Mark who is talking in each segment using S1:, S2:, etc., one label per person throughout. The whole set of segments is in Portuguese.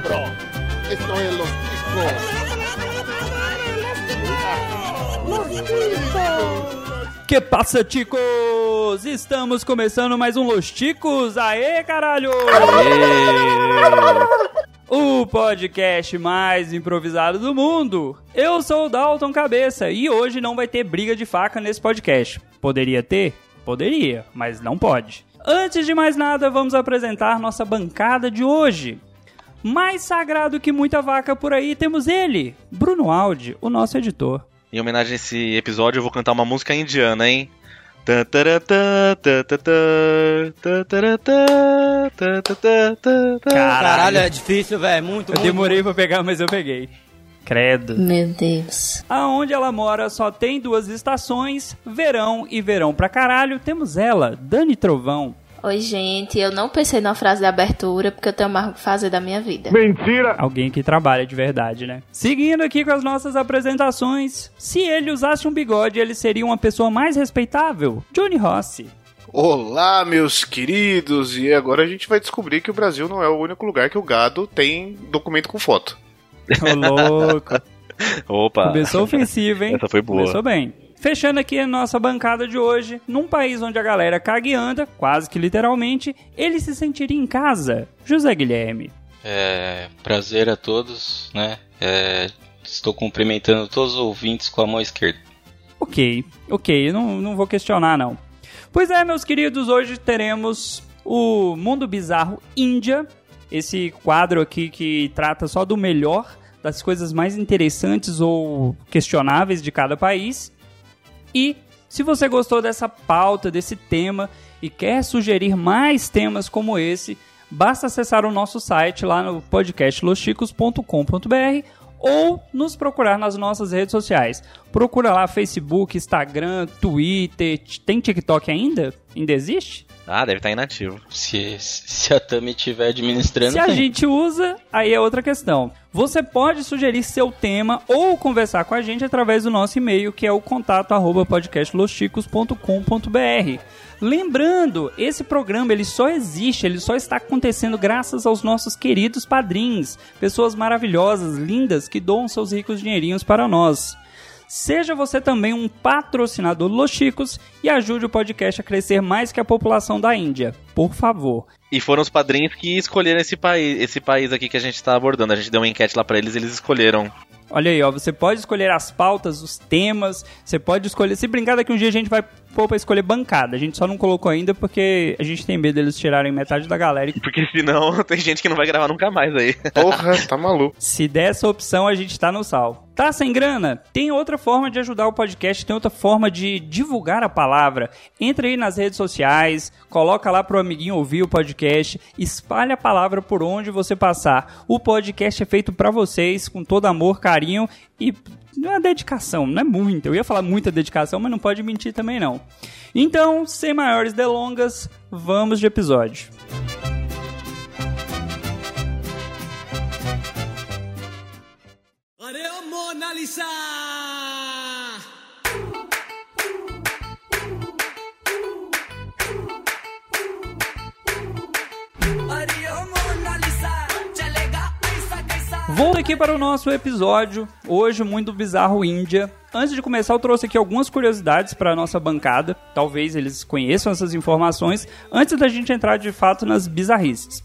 S1: cabrón. Esto es Los
S2: Ticos. Que passa, ticos? Estamos começando mais um Los Ticos. Aê, caralho! O podcast mais improvisado do mundo. Eu sou o Dalton Cabeça e hoje não vai ter briga de faca nesse podcast. Poderia ter? Poderia, mas não pode. Antes de mais nada, vamos apresentar nossa bancada de hoje. Mais sagrado que muita vaca por aí, temos ele, Bruno Aldi, o nosso editor.
S3: Em homenagem a esse episódio, eu vou cantar uma música indiana, hein?
S2: Caralho,
S4: é difícil, velho. Muito,
S2: Eu
S4: muito,
S2: demorei pra pegar, mas eu peguei. Credo.
S5: Meu Deus.
S2: Aonde ela mora só tem duas estações, verão e verão pra caralho. Temos ela, Dani Trovão.
S5: Oi, gente. Eu não pensei na frase de abertura porque eu tenho mais o que fazer da minha vida.
S2: Alguém que trabalha de verdade, né? Seguindo aqui com as nossas apresentações. Se ele usasse um bigode, ele seria uma pessoa mais respeitável. Johnny Rossi.
S1: Olá, meus queridos! E agora a gente vai descobrir que o Brasil não é o único lugar que o gado tem documento com foto.
S2: Ô, louco.
S3: Opa!
S2: Começou ofensivo, hein?
S3: Essa foi boa.
S2: Começou bem. Fechando aqui a nossa bancada de hoje, num país onde a galera caga e anda, quase que literalmente, ele se sentiria em casa. José Guilherme.
S6: É, prazer a todos, né? É, estou cumprimentando todos os ouvintes com a mão esquerda.
S2: Ok, ok, não, não vou questionar não. Pois é, meus queridos, hoje teremos o Mundo Bizarro Índia, esse quadro aqui que trata só do melhor, das coisas mais interessantes ou questionáveis de cada país. E se você gostou dessa pauta, desse tema e quer sugerir mais temas como esse, basta acessar o nosso site lá no podcastlosticos.com.br ou nos procurar nas nossas redes sociais. Procura lá Facebook, Instagram, Twitter. Tem TikTok ainda? Ainda existe?
S3: Ah, deve estar inativo.
S6: Se, se a Tami estiver administrando,
S2: Se a
S6: tem.
S2: gente usa, aí é outra questão. Você pode sugerir seu tema ou conversar com a gente através do nosso e-mail, que é o contato arroba podcastlosticos.com.br. Lembrando, esse programa ele só existe, ele só está acontecendo graças aos nossos queridos padrinhos, pessoas maravilhosas, lindas, que doam seus ricos dinheirinhos para nós. Seja você também um patrocinador do Los Chicos e ajude o podcast a crescer mais que a população da Índia. Por favor.
S3: E foram os padrinhos que escolheram esse país, esse país aqui que a gente tá abordando. A gente deu uma enquete lá pra eles, eles escolheram.
S2: Olha aí, ó, você pode escolher as pautas, os temas, você pode escolher. Se brincar, daqui um dia a gente vai pôr pra escolher bancada. A gente só não colocou ainda porque a gente tem medo deles tirarem metade da galera. E
S3: Porque senão tem gente que não vai gravar nunca mais aí.
S1: Porra, tá maluco.
S2: Se der essa opção, a gente tá no sal. Tá sem grana? Tem outra forma de ajudar o podcast, tem outra forma de divulgar a palavra. Entra aí nas redes sociais, coloca lá pro amiguinho ouvir o podcast, espalha a palavra por onde você passar. O podcast é feito pra vocês, com todo amor, carinho e não é dedicação, não é muita. Eu ia falar muita dedicação, mas não pode mentir também não. Então, sem maiores delongas, vamos de episódio. Volto aqui para o nosso episódio, hoje muito bizarro Índia. Antes de começar, eu trouxe aqui algumas curiosidades para a nossa bancada. Talvez eles conheçam essas informações antes da gente entrar de fato nas bizarrices.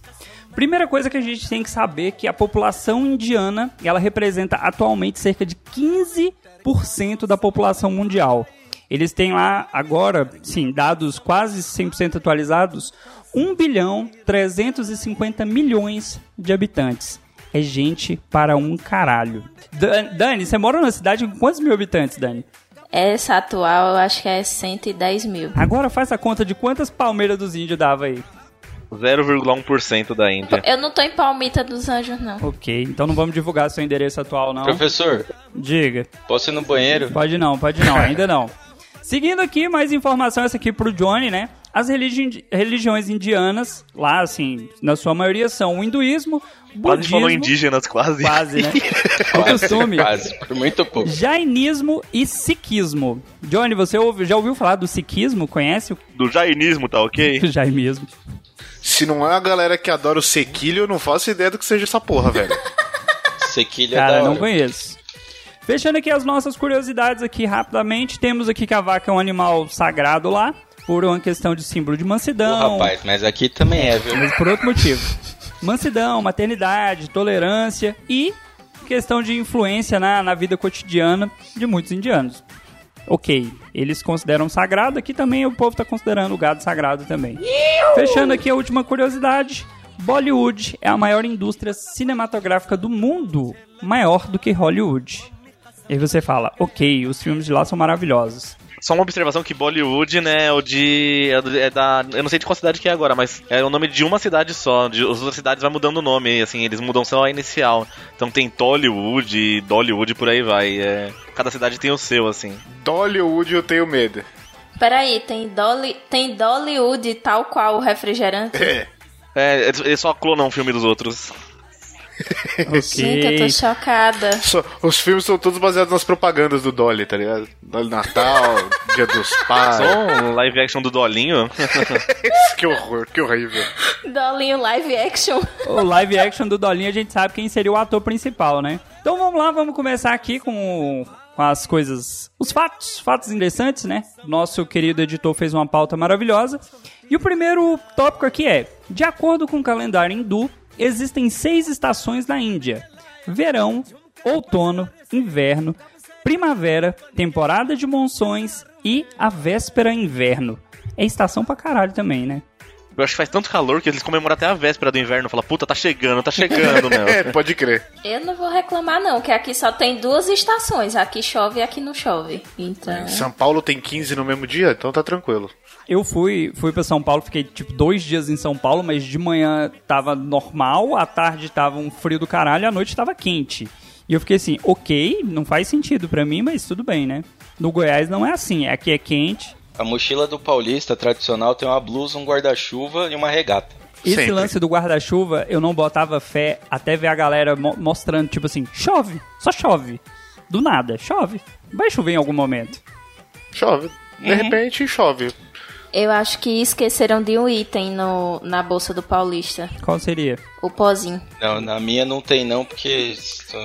S2: Primeira coisa que a gente tem que saber é que a população indiana, ela representa atualmente cerca de 15% da população mundial. Eles têm lá agora, sim, dados quase 100% atualizados, 1 bilhão 350 milhões de habitantes. É gente para um caralho. Dan- Dani, você mora numa cidade com quantos mil habitantes, Dani?
S5: Essa atual eu acho que é 110 mil.
S2: Agora faz a conta de quantas palmeiras dos índios dava aí.
S3: 0,1% da Índia.
S5: Eu não tô em Palmita dos Anjos, não.
S2: Ok, então não vamos divulgar seu endereço atual, não.
S6: Professor,
S2: Diga.
S6: posso ir no banheiro?
S2: Pode não, pode não, ainda não. Seguindo aqui, mais informação essa aqui pro Johnny, né? As religi- religiões indianas, lá, assim, na sua maioria, são o hinduísmo,
S3: Quase
S2: budismo...
S3: falou indígenas, quase.
S2: Quase, né? É o costume.
S6: Quase, por muito pouco.
S2: Jainismo e sikhismo. Johnny, você ouve- já ouviu falar do sikhismo? Conhece o
S3: Do jainismo, tá ok?
S2: jainismo?
S1: Se não é a galera que adora o sequilho, eu não faço ideia do que seja essa porra, velho.
S6: Sequilha é
S2: Cara,
S6: da hora.
S2: não conheço. Fechando aqui as nossas curiosidades aqui rapidamente, temos aqui que a vaca é um animal sagrado lá, por uma questão de símbolo de mansidão,
S6: rapaz, mas aqui também é, viu?
S2: mas por outro motivo. Mansidão, maternidade, tolerância e questão de influência na, na vida cotidiana de muitos indianos. Ok, eles consideram sagrado, aqui também o povo está considerando o gado sagrado também. Fechando aqui a última curiosidade, Bollywood é a maior indústria cinematográfica do mundo, maior do que Hollywood. E aí você fala, ok, os filmes de lá são maravilhosos.
S3: Só uma observação que Bollywood, né, é o de. É é da. Eu não sei de qual cidade que é agora, mas é o nome de uma cidade só. De, as outras cidades vai mudando o nome, assim, eles mudam só a inicial. Então tem Tollywood, Dollywood, por aí vai. É, cada cidade tem o seu, assim.
S1: Dollywood eu tenho medo.
S5: Peraí, tem, Dolly, tem Dollywood tal qual o refrigerante?
S1: É.
S3: É, eles- eles só clonam o filme dos outros.
S5: Gente, eu tô chocada.
S1: Só- os filmes são todos baseados nas propagandas do Dolly, tá ligado? Dolly Natal, Dia dos Pais.
S3: Só um live action do Dolinho.
S1: que horror, que horrível.
S5: Dolinho live action.
S2: O live action do Dolinho a gente sabe quem seria o ator principal, né? Então vamos lá, vamos começar aqui com, com as coisas, os fatos, fatos interessantes, né? Nosso querido editor fez uma pauta maravilhosa. E o primeiro tópico aqui é: de acordo com o calendário hindu, existem seis estações na Índia: verão, outono, inverno, primavera, temporada de monções e a véspera inverno. É estação pra caralho também, né?
S3: Eu acho que faz tanto calor que eles comemoram até a véspera do inverno. Fala, puta, tá chegando, tá chegando, meu.
S1: É, pode crer.
S5: Eu não vou reclamar não, que aqui só tem duas estações. Aqui chove e aqui não chove. Então...
S1: São Paulo tem 15 no mesmo dia, então tá tranquilo.
S2: Eu fui, fui para São Paulo, fiquei tipo dois dias em São Paulo, mas de manhã tava normal, à tarde tava um frio do caralho, à noite tava quente. E eu fiquei assim, ok, não faz sentido pra mim, mas tudo bem, né? No Goiás não é assim, aqui é quente.
S6: A mochila do paulista tradicional tem uma blusa, um guarda-chuva e uma regata.
S2: Esse
S1: Sempre.
S2: lance do guarda-chuva, eu não botava fé até ver a galera mo- mostrando, tipo assim, chove, só chove. Do nada, chove. Vai chover em algum momento.
S1: Chove. De repente chove.
S5: Eu acho que esqueceram de um item no, na bolsa do paulista.
S2: Qual seria?
S5: O pozinho.
S6: Não, na minha não tem não, porque...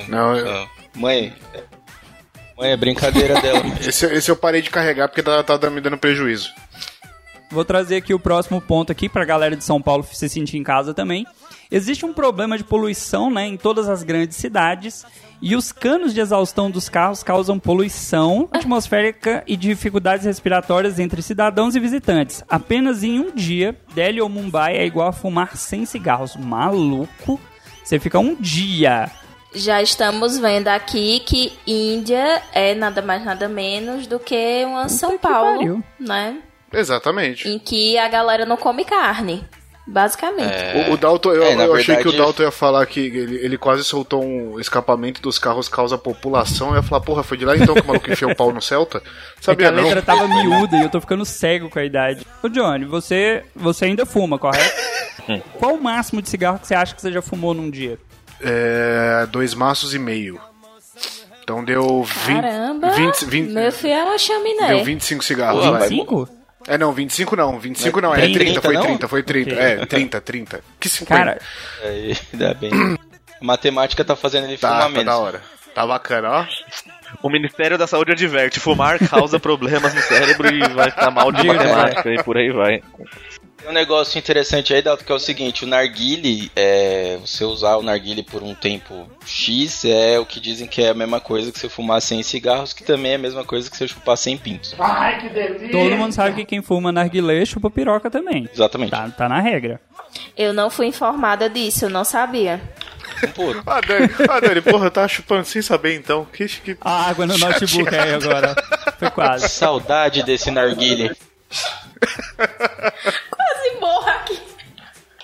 S1: Não, eu-
S6: Não. Mãe... é- brincadeira dela.
S1: Esse, esse eu parei de carregar porque tá, tá me dando prejuízo.
S2: Vou trazer aqui o próximo ponto aqui pra galera de São Paulo se sentir em casa também. Existe um problema de poluição, né, em todas as grandes cidades, e os canos de exaustão dos carros causam poluição atmosférica e dificuldades respiratórias entre cidadãos e visitantes. Apenas em um dia, Delhi ou Mumbai é igual a fumar 100 cigarros. Maluco? Você fica um dia
S5: Já estamos vendo aqui que Índia é nada mais nada menos do que uma São
S2: que
S5: Paulo,
S2: pariu.
S5: né?
S1: Exatamente.
S5: Em que a galera não come carne. Basicamente.
S1: O, o Dalton, eu,
S6: É,
S1: eu achei
S6: verdade-
S1: que o Dalton ia falar que ele, ele quase soltou um escapamento dos carros causa população. Eu ia falar, porra, foi de lá então que o maluco enfiou o pau no Celta?
S2: É que
S1: Sabia
S2: a
S1: não?
S2: letra tava miúda e eu tô ficando cego com a idade. Ô Johnny, você, você ainda fuma, correto? Qual o máximo de cigarro que você acha que você já fumou num dia?
S1: É, dois maços e meio. Então deu 20,
S5: Caramba!
S1: 20, 20
S5: Meu filho é uma chaminé.
S1: deu 25 cigarros.
S6: Pô,
S1: vai.
S2: 25?
S1: É, não, 25 não, 25 não, é
S6: 30,
S1: 30, foi
S6: não?
S1: 30, foi 30.
S2: Ok.
S1: É, 30, 30. Que 50?
S2: Cara,
S6: Aí, ainda bem. A matemática tá fazendo ele
S1: tá,
S6: fumar
S1: tá
S6: menos.
S1: da hora. Tá bacana, ó.
S3: O Ministério da Saúde adverte: fumar causa problemas no cérebro e vai ficar mal de matemática e por aí vai.
S6: Tem um negócio interessante aí, Dalton, que é o seguinte, o narguile, é, você usar o narguile por um tempo X é o que dizem que é a mesma coisa que você fumar 100 cigarros, que também é a mesma coisa que você chupar 100 pintos.
S2: todo mundo sabe que quem fuma narguilé chupa piroca também.
S6: Exatamente.
S2: Tá, tá na regra.
S5: Eu não fui informada disso, eu não sabia.
S6: Pô,
S1: Ah, Dani, ah, Dani, porra, eu tava chupando sem saber então. Que, que...
S2: A água no notebook aí agora. Foi quase.
S6: saudade desse narguile.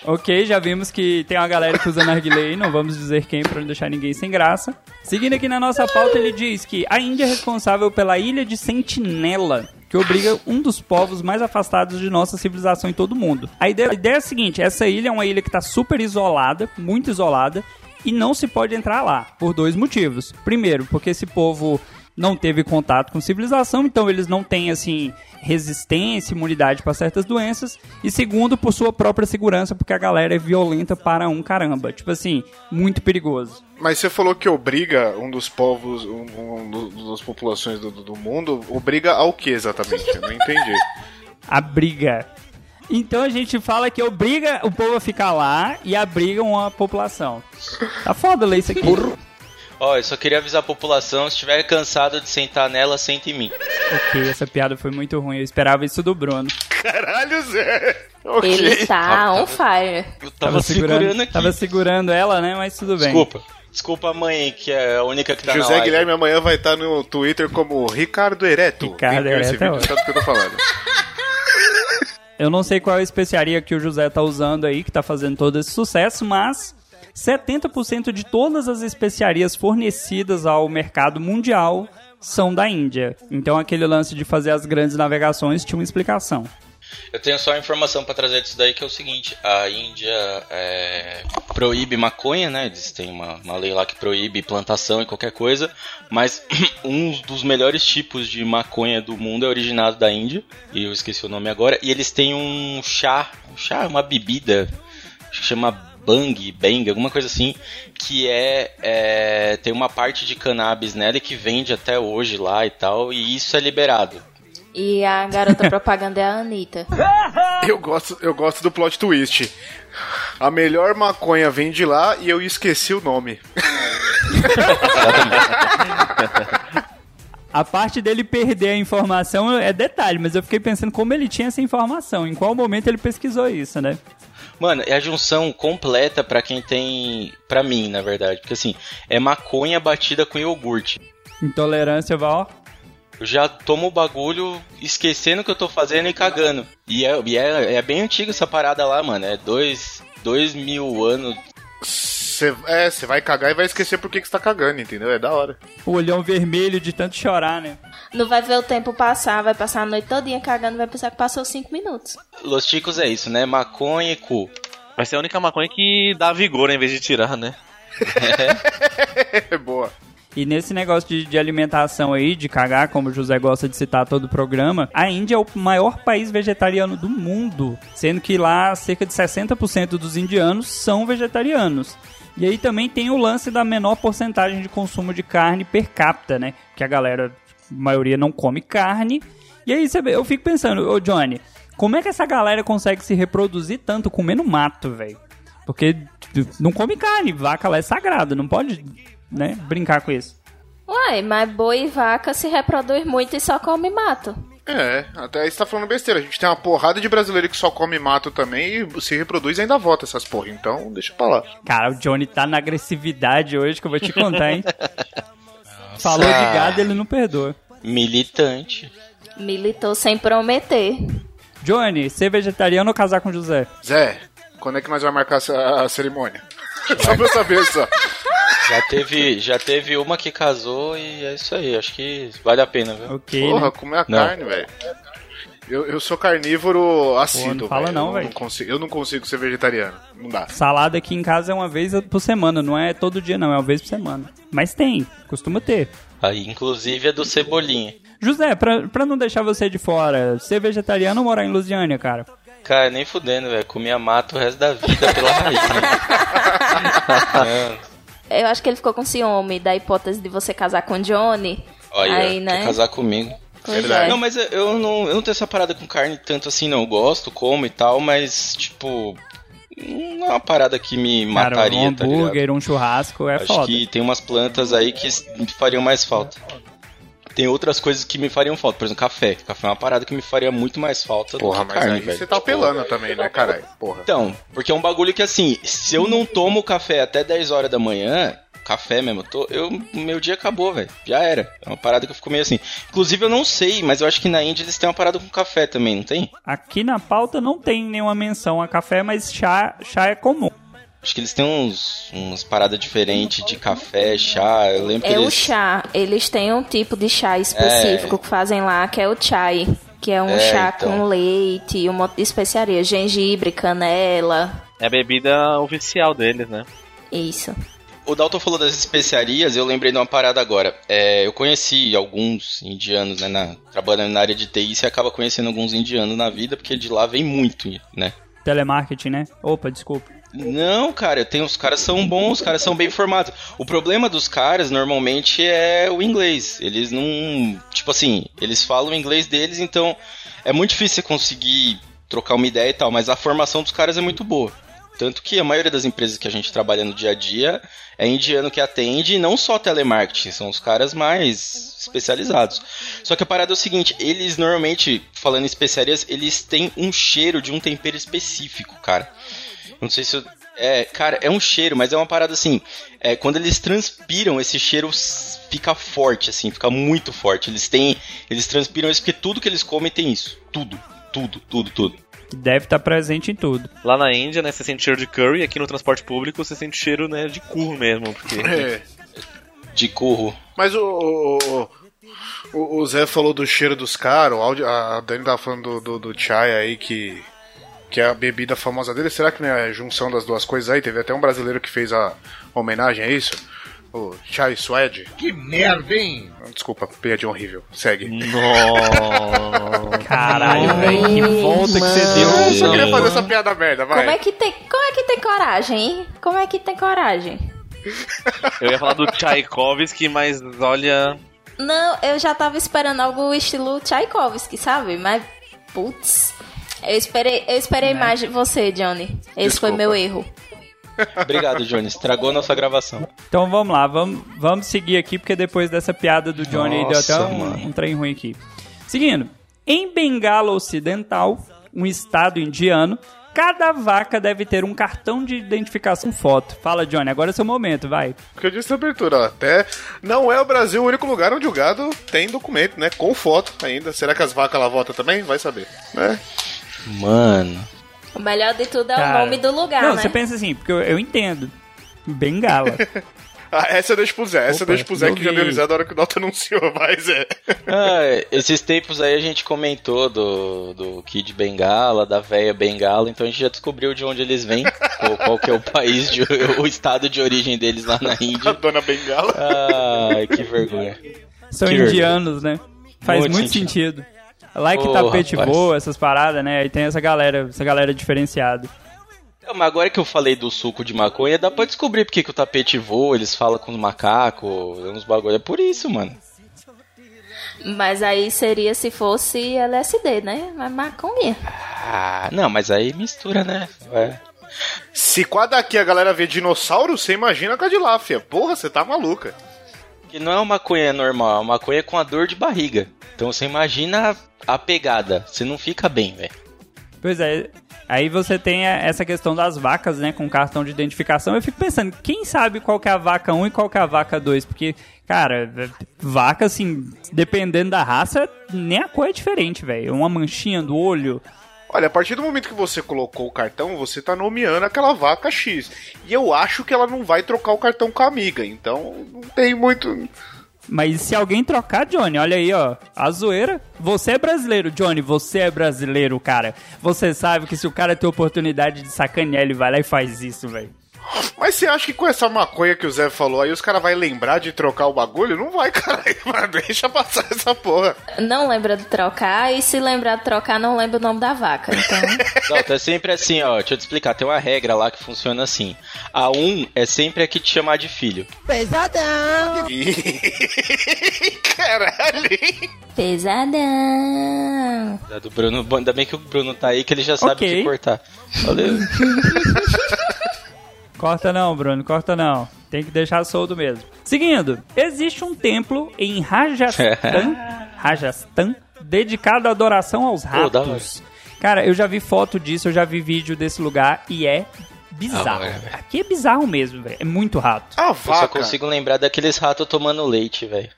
S2: Ok, já vimos que tem uma galera que usa narguilé não vamos dizer quem pra não deixar ninguém sem graça. Seguindo aqui na nossa pauta, ele diz que a Índia é responsável pela ilha de Sentinela, que obriga um dos povos mais afastados de nossa civilização em todo o mundo. A ideia, a ideia é a seguinte, essa ilha é uma ilha que está super isolada, muito isolada, e não se pode entrar lá, por dois motivos. Primeiro, porque esse povo não teve contato com civilização, então eles não têm assim resistência, imunidade para certas doenças, e segundo, por sua própria segurança, porque a galera é violenta para um caramba. Tipo assim, muito perigoso.
S1: Mas você falou que obriga um dos povos, um, um das populações do, do mundo, obriga ao que exatamente? Eu não entendi.
S2: a briga. Então a gente fala que obriga o povo a ficar lá e abriga uma população. Tá foda ler isso aqui.
S6: Ó, eu só queria avisar a população, se estiver cansado de sentar nela, sente em mim.
S2: Ok, essa piada foi muito ruim, eu esperava isso do Bruno.
S1: Caralho, Zé! Okay.
S5: Ele está on fire.
S6: Eu tava, tava segurando, segurando, aqui.
S2: Tava segurando ela, né? Mas tudo bem.
S6: Desculpa. Desculpa a mãe, que é a única que tá
S1: José Guilherme amanhã vai estar no Twitter como Ricardo Ereto.
S2: Ricardo Ereto. Esse vídeo,
S1: sabe o que eu tô falando.
S2: Eu não sei qual é a especiaria que o José tá usando aí, que tá fazendo todo esse sucesso, mas 70% de todas as especiarias fornecidas ao mercado mundial são da Índia. Então aquele lance de fazer as grandes navegações tinha uma explicação.
S6: Eu tenho só uma informação para trazer disso daí que é o seguinte: a Índia é, proíbe maconha, né? Eles têm uma, uma lei lá que proíbe plantação e qualquer coisa, mas um dos melhores tipos de maconha do mundo é originado da Índia, e eu esqueci o nome agora, e eles têm um chá, um chá, uma bebida, chama Bang, Bang, alguma coisa assim, que é, é, tem uma parte de cannabis nela que vende até hoje lá e tal, e isso é liberado.
S5: E a garota propaganda é a Anitta.
S1: Eu gosto, eu gosto do plot twist. A melhor maconha vem de lá e eu esqueci o nome.
S2: A parte dele perder a informação é detalhe, mas eu fiquei pensando como ele tinha essa informação, em qual momento ele pesquisou isso, né?
S6: Mano, é a junção completa para quem tem. para mim, na verdade. Porque assim, é maconha batida com iogurte.
S2: Intolerância, Val?
S6: Eu já tomo o bagulho esquecendo o que eu tô fazendo e cagando. E é, e é, é bem antiga essa parada lá, mano. É dois, dois mil anos.
S1: Cê, é, você vai cagar e vai esquecer por que, que você tá cagando, entendeu? É da hora.
S2: O olhão vermelho de tanto chorar, né?
S5: Não vai ver o tempo passar, vai passar a noite todinha cagando, vai pensar que passou cinco minutos.
S6: Los Chicos é isso, né? Maconha e cu.
S3: Vai ser a única maconha que dá vigor em vez de tirar, né?
S1: É. Boa.
S2: E nesse negócio de, de, alimentação aí, de cagar, como o José gosta de citar todo o programa, a Índia é o maior país vegetariano do mundo, sendo que lá cerca de 60% dos indianos são vegetarianos. E aí também tem o lance da menor porcentagem de consumo de carne per capita, né? Que a galera, maioria não come carne. E aí eu fico pensando, ô Johnny, como é que essa galera consegue se reproduzir tanto comendo mato, velho? Porque não come carne, vaca lá é sagrada, não pode né, brincar com isso.
S5: Uai, mas boi e vaca se reproduz muito e só come mato.
S1: É, até aí você tá falando besteira. A gente tem uma porrada de brasileiro que só come mato também e se reproduz e ainda vota essas porra. Então, deixa pra lá.
S2: Cara, o Johnny tá na agressividade hoje que eu vou te contar, hein? Falou de gado, ele não perdoa.
S6: Militante.
S5: Militou sem prometer.
S2: Johnny, ser vegetariano ou casar com José?
S1: Zé, quando é que nós vamos marcar a cerimônia? só pra eu saber só.
S6: Já teve, já teve uma que casou e é isso aí. Acho que vale a pena, viu?
S2: Ok.
S1: Porra, né? comer a não. carne, velho. Eu, eu sou carnívoro assíduo.
S2: não fala
S1: véio.
S2: não, velho.
S1: Eu não consigo ser vegetariano. Não dá.
S2: Salada aqui em casa é uma vez por semana, não é todo dia não, é uma vez por semana. Mas tem, costuma ter.
S6: Aí, inclusive, é do Cebolinha.
S2: José, pra, pra não deixar você de fora, ser vegetariano ou morar em Lusiânia, cara?
S6: Cara, nem fudendo, velho. Comia mato o resto da vida pela raiz.
S5: Né? Eu acho que ele ficou com ciúme da hipótese de você casar com Johnny.
S6: Olha, aí, né? casar comigo.
S5: Pois é.
S6: Não, mas eu não, eu não tenho essa parada com carne tanto assim, não. Eu gosto, como e tal, mas, tipo, não é uma parada que me
S2: Cara,
S6: mataria,
S2: um hambúrguer,
S6: tá
S2: um churrasco é
S6: Acho
S2: foda.
S6: que tem umas plantas aí que me fariam mais falta. Tem outras coisas que me fariam falta, por exemplo, café. Café é uma parada que me faria muito mais falta
S1: Porra,
S6: do que carne,
S1: mas você tá apelando também, né, caralho? Porra.
S6: Então, porque é um bagulho que assim, se eu não tomo café até 10 horas da manhã, café mesmo. Eu tô, eu, meu dia acabou, velho. Já era. É uma parada que eu fico meio assim. Inclusive, eu não sei, mas eu acho que na Índia eles têm uma parada com café também, não tem?
S2: Aqui na pauta não tem nenhuma menção a café, mas chá, chá é comum.
S6: Acho que eles têm uns, uns paradas diferentes de café, chá. Eu lembro
S5: é
S6: que eles...
S5: o chá. Eles têm um tipo de chá específico é... que fazem lá, que é o chai. Que é um é, chá então... com leite, um monte de especiaria. Gengibre, canela.
S3: É a bebida oficial deles, né?
S5: Isso.
S6: O Dalton falou das especiarias, eu lembrei de uma parada agora. É, eu conheci alguns indianos, né, na, trabalhando na área de TI, você acaba conhecendo alguns indianos na vida, porque de lá vem muito, né?
S2: Telemarketing, né? Opa, desculpa.
S6: Não, cara, tem, os caras são bons, os caras são bem formados. O problema dos caras normalmente é o inglês. Eles não. Tipo assim, eles falam o inglês deles, então é muito difícil você conseguir trocar uma ideia e tal, mas a formação dos caras é muito boa. Tanto que a maioria das empresas que a gente trabalha no dia a dia é indiano que atende, e não só telemarketing, são os caras mais especializados. Só que a parada é o seguinte, eles normalmente, falando em especiarias, eles têm um cheiro de um tempero específico, cara. Não sei se eu, é, cara, é um cheiro, mas é uma parada assim. É, quando eles transpiram, esse cheiro fica forte, assim, fica muito forte. Eles têm. Eles transpiram isso porque tudo que eles comem tem isso. Tudo, tudo, tudo, tudo
S2: que deve estar tá presente em tudo.
S3: Lá na Índia, né, você sente cheiro de curry, aqui no transporte público você sente cheiro, né, de curro mesmo, porque... É.
S6: De curro.
S1: Mas o, o, o, Zé falou do cheiro dos caras, a Dani tava falando do, do, do chai aí, que, que é a bebida famosa dele. Será que não é a junção das duas coisas aí? Teve até um brasileiro que fez a homenagem a isso. O Chai Swed.
S4: Que merda, hein?
S1: Desculpa, piadinha horrível. Segue.
S2: Nossa. Caralho, velho. Que volta que você deu.
S1: Eu só queria fazer essa piada merda, vai.
S5: Como é que tem, como é que tem coragem, hein? Como é que tem coragem?
S3: Eu ia falar do Tchaikovsky, mas olha...
S5: Não, eu já tava esperando algo estilo Tchaikovsky, sabe? Mas, putz... Eu esperei, eu esperei né? mais de você, Johnny. Esse Desculpa. foi meu erro.
S6: Obrigado, Johnny. Estragou nossa gravação.
S2: Então vamos lá, vamos, vamos seguir aqui, porque depois dessa piada do Johnny nossa, deu até um, um trem ruim aqui. Seguindo. Em Bengala Ocidental, um estado indiano, cada vaca deve ter um cartão de identificação foto. Fala, Johnny, agora é seu momento, vai.
S1: Porque eu disse na abertura, ó, até não é o Brasil o único lugar onde o gado tem documento, né? Com foto ainda. Será que as vacas lá votam também? Vai saber, né?
S6: Mano.
S5: O melhor de tudo é Cara, o nome do lugar,
S2: não,
S5: né?
S2: você pensa assim, porque eu, eu entendo. Bengala.
S1: ah, essa deixa pro Zé. Essa Opa, pro Zé que já deu risada na hora que o Dalton anunciou, mas é.
S6: ah, esses tempos aí a gente comentou do, do Kid Bengala, da véia Bengala, então a gente já descobriu de onde eles vêm, qual, qual que é o país, de, o estado de origem deles lá na Índia.
S1: A dona Bengala.
S6: Ai, que vergonha.
S2: São que indianos, vergonha. né? Faz muito, muito sentido. sentido. Like oh, tapete rapaz. voa, essas paradas, né? Aí tem essa galera, essa galera diferenciada.
S6: Mas agora que eu falei do suco de maconha, dá pra descobrir porque que o tapete voa, eles falam com os macacos, uns bagulho. É por isso, mano.
S5: Mas aí seria se fosse LSD, né? Mas maconha.
S6: Ah, não, mas aí mistura, né? É.
S1: Se com a daqui a galera vê dinossauro, você imagina com a de lá, fia. Porra, você tá maluca.
S6: Que não é uma maconha normal, é uma maconha com a dor de barriga. Então você imagina a pegada. Você não fica bem, velho.
S2: Pois é. Aí você tem essa questão das vacas, né, com cartão de identificação. Eu fico pensando, quem sabe qual que é a vaca 1 e qual que é a vaca 2? Porque, cara, vaca, assim, dependendo da raça, nem a cor é diferente, velho. Uma manchinha do olho.
S1: Olha, a partir do momento que você colocou o cartão, você tá nomeando aquela vaca X. E eu acho que ela não vai trocar o cartão com a amiga. Então, não tem muito.
S2: Mas se alguém trocar, Johnny, olha aí, ó, a zoeira. Você é brasileiro, Johnny, você é brasileiro, cara. Você sabe que se o cara tem oportunidade de sacanear, ele vai lá e faz isso, velho.
S1: Mas você acha que com essa maconha que o Zé falou aí, os caras vão lembrar de trocar o bagulho? Não vai, caralho. Deixa passar essa porra.
S5: Não lembra de trocar, e se lembrar de trocar, não lembra o nome da vaca, então...
S6: Não, é sempre assim, ó. Deixa eu te explicar. Tem uma regra lá que funciona assim. A um é sempre a que te chamar de filho.
S4: Pesadão!
S1: caralho!
S5: Pesadão!
S6: Do Bruno, ainda bem que o Bruno tá aí, que ele já sabe okay. o que cortar. Valeu.
S2: Corta não, Bruno, corta não. Tem que deixar solto mesmo. Seguindo, existe um templo em Rajasthan, Rajasthan dedicado à adoração aos ratos. Cara, eu já vi foto disso, eu já vi vídeo desse lugar e é bizarro. Ah, é, Aqui é bizarro mesmo, velho. É muito rato.
S6: Ah, eu só consigo lembrar daqueles ratos tomando leite, velho.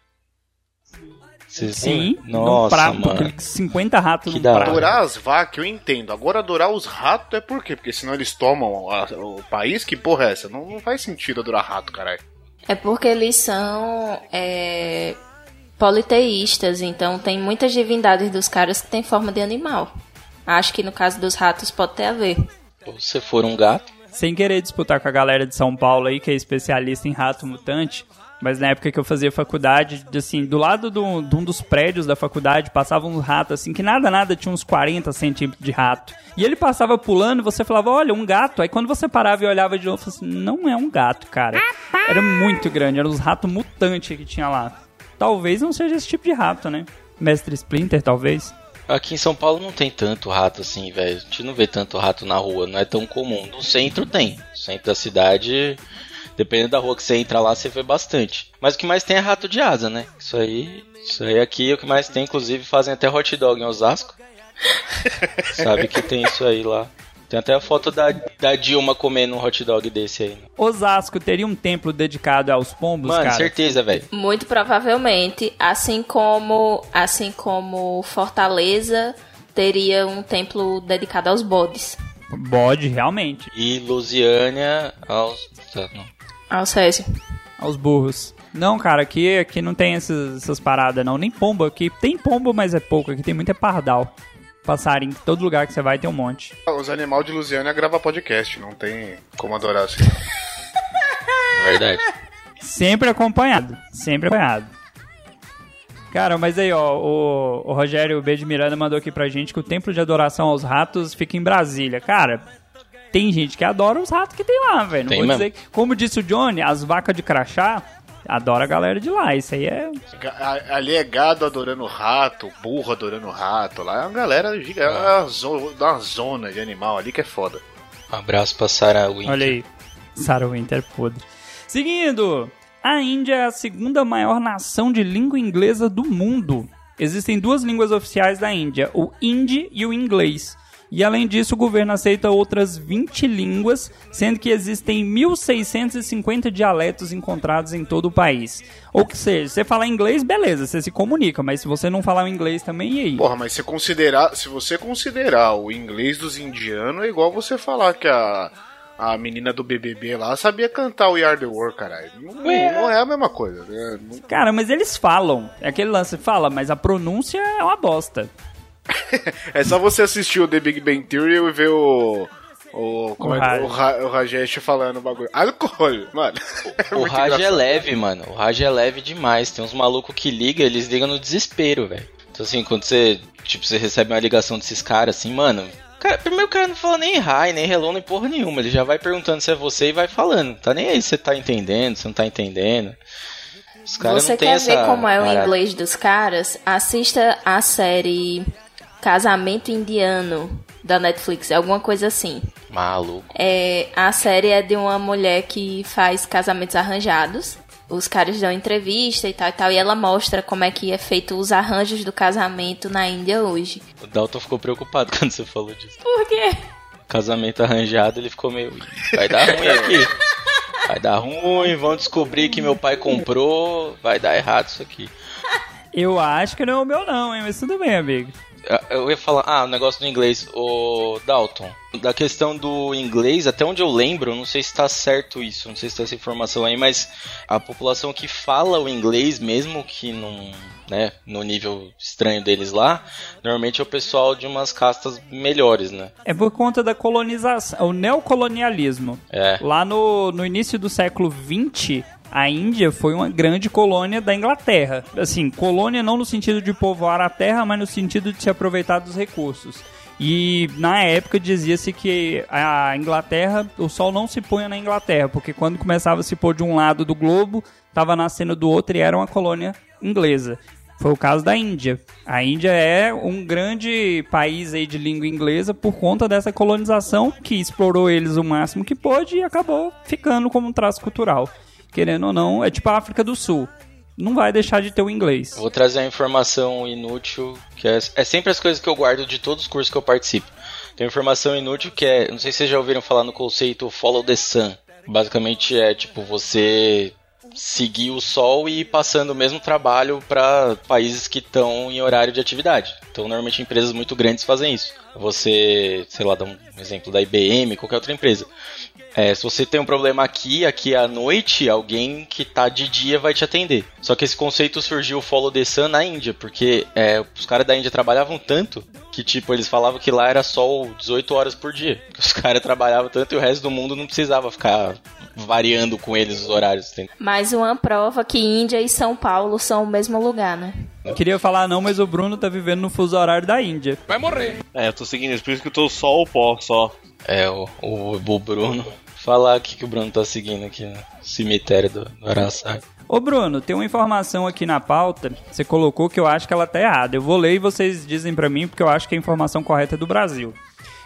S2: Sim, Nossa, prato, mano. 50 ratos
S1: que no prato. Adorar as vacas, eu entendo. Agora, adorar os ratos é por quê? Porque senão eles tomam a, o país? Que porra é essa? Não, não faz sentido adorar rato, caralho.
S5: É porque eles são é, politeístas, então tem muitas divindades dos caras que têm forma de animal. Acho que no caso dos ratos pode ter a ver.
S6: Se for um gato.
S2: sem querer disputar com a galera de São Paulo aí, que é especialista em rato mutante, mas na época que eu fazia faculdade, assim, do lado do, de um dos prédios da faculdade passavam uns ratos, assim, que nada, nada tinha uns 40 centímetros de rato. E ele passava pulando e você falava, olha, um gato. Aí quando você parava e olhava de novo, você assim, não é um gato, cara. Era muito grande, eram os ratos mutantes que tinha lá. Talvez não seja esse tipo de rato, né? Mestre Splinter, talvez.
S6: Aqui em São Paulo não tem tanto rato assim, velho. A gente não vê tanto rato na rua, não é tão comum. No centro tem. No centro da cidade Dependendo da rua que você entra lá, você vê bastante. Mas o que mais tem é rato de asa, né? Isso aí, isso aí aqui é o que mais tem, inclusive fazem até hot dog em Osasco. Sabe que tem isso aí lá. Tem até a foto da, da Dilma comendo um hot dog desse aí.
S2: Osasco teria um templo dedicado aos pombos,
S6: Mano,
S2: cara?
S6: certeza, velho.
S5: Muito provavelmente, assim como, assim como Fortaleza teria um templo dedicado aos bodes.
S2: Bode, realmente.
S6: E Lusiânia aos. Tá, não.
S5: Ao Césio.
S2: Aos burros. Não, cara, aqui, aqui não tem essas, essas paradas, não. Nem pombo aqui. Tem pombo, mas é pouco. Aqui tem muito é pardal. Passarinho. Todo lugar que você vai tem um monte.
S1: Os animais de Lusiana gravam podcast, não tem como adorar assim.
S6: Verdade.
S2: Sempre acompanhado. Sempre acompanhado. Cara, mas aí, ó, o, o Rogério B. de Miranda mandou aqui pra gente que o templo de adoração aos ratos fica em Brasília. Cara, tem gente que adora os ratos que tem lá, velho. Não
S6: Tem
S2: vou
S6: mesmo.
S2: dizer que, como disse o Johnny, as vacas de crachá adora a galera de lá. Isso aí é.
S1: Ali é gado adorando rato, burro adorando rato. Lá é uma galera giga- é uma, zo- uma zona de animal ali que é foda.
S6: Um abraço pra Sarah Winter.
S2: Olha aí. Sarah Winter podre. Seguindo, a Índia é a segunda maior nação de língua inglesa do mundo. Existem duas línguas oficiais da Índia, o hindi e o inglês. E além disso, o governo aceita outras 20 línguas, sendo que existem 1.650 dialetos encontrados em todo o país. Ou seja, você falar inglês, beleza, você se comunica, mas se você não falar inglês também, e aí?
S1: Porra, mas se, considerar, se você considerar o inglês dos indianos, é igual você falar que a, a menina do BBB lá sabia cantar o Yard the World, caralho. Não, não é a mesma coisa. né? Não-
S2: Cara, mas eles falam. É aquele lance, fala, mas a pronúncia é uma bosta.
S1: É só você assistir o The Big Bang Theory e ver o. O, como
S2: O
S1: é,
S2: Raj.
S1: o, Ra, o Rajesh falando o bagulho. Álcool, mano. É
S6: O Raj é
S1: engraçado.
S6: leve, mano. O Raj é leve demais. Tem uns malucos que ligam, eles ligam no desespero, velho. Então assim, quando você, tipo, você recebe uma ligação desses caras, assim, mano... Cara, primeiro o cara não fala nem hi, nem hello, nem porra nenhuma. Ele já vai perguntando se é você e vai falando. Tá nem aí se você tá entendendo, se não tá entendendo. Os caras
S5: Você
S6: não têm
S5: quer
S6: essa
S5: ver como é o inglês dos caras? Assista a série Casamento Indiano da Netflix, é alguma coisa assim.
S6: Maluco.
S5: É, a série é de uma mulher que faz casamentos arranjados. Os caras dão entrevista e tal e tal, e ela mostra como é que é feito os arranjos do casamento na Índia hoje.
S6: O Dalton ficou preocupado quando você falou disso.
S5: Por quê?
S6: Casamento arranjado, ele ficou meio. Vai dar ruim aqui. Vai dar ruim, vão descobrir que meu pai comprou. Vai dar errado isso aqui.
S2: Eu acho que não é o meu, não, hein? Mas tudo bem, amigo.
S6: Eu ia falar, ah, o negócio do inglês, o Dalton. Da questão do inglês, até onde eu lembro, não sei se tá certo isso, não sei se tá essa informação aí, mas a população que fala o inglês, mesmo que num, né, no nível estranho deles lá, normalmente é o pessoal de umas castas melhores, né?
S2: É por conta da colonização, o neocolonialismo.
S6: É.
S2: Lá no, no início do século XX, a Índia foi uma grande colônia da Inglaterra. Assim, colônia não no sentido de povoar a terra, mas no sentido de se aproveitar dos recursos. E na época dizia-se que a Inglaterra, o sol não se punha na Inglaterra, porque quando começava a se pôr de um lado do globo, estava nascendo do outro e era uma colônia inglesa. Foi o caso da Índia. A Índia é um grande país aí de língua inglesa por conta dessa colonização que explorou eles o máximo que pôde e acabou ficando como um traço cultural. Querendo ou não, é tipo a África do Sul. Não vai deixar de ter o inglês.
S6: Vou trazer uma informação inútil, que é, é sempre as coisas que eu guardo de todos os cursos que eu participo. Tem informação inútil que é, não sei se vocês já ouviram falar no conceito Follow the Sun. Basicamente é tipo você seguir o sol e ir passando o mesmo trabalho para países que estão em horário de atividade. Então, normalmente empresas muito grandes fazem isso. Você, sei lá, dá um exemplo da IBM, qualquer outra empresa. É, se você tem um problema aqui, aqui à noite, alguém que tá de dia vai te atender. Só que esse conceito surgiu follow the sun na Índia, porque é, os caras da Índia trabalhavam tanto que, tipo, eles falavam que lá era sol 18 horas por dia. Os caras trabalhavam tanto e o resto do mundo não precisava ficar variando com eles os horários. Entendeu?
S5: Mais uma prova que Índia e São Paulo são o mesmo lugar, né?
S2: Queria falar não, mas o Bruno tá vivendo no fuso horário da Índia.
S7: Vai morrer.
S3: É, eu tô seguindo isso, por isso que eu tô só o pó, só.
S6: É, o, o, o Bruno. Falar aqui que o Bruno tá seguindo aqui no cemitério do, do Araçá.
S2: Ô Bruno, tem uma informação aqui na pauta, você colocou que eu acho que ela tá errada. Eu vou ler e vocês dizem pra mim porque eu acho que a informação correta é do Brasil.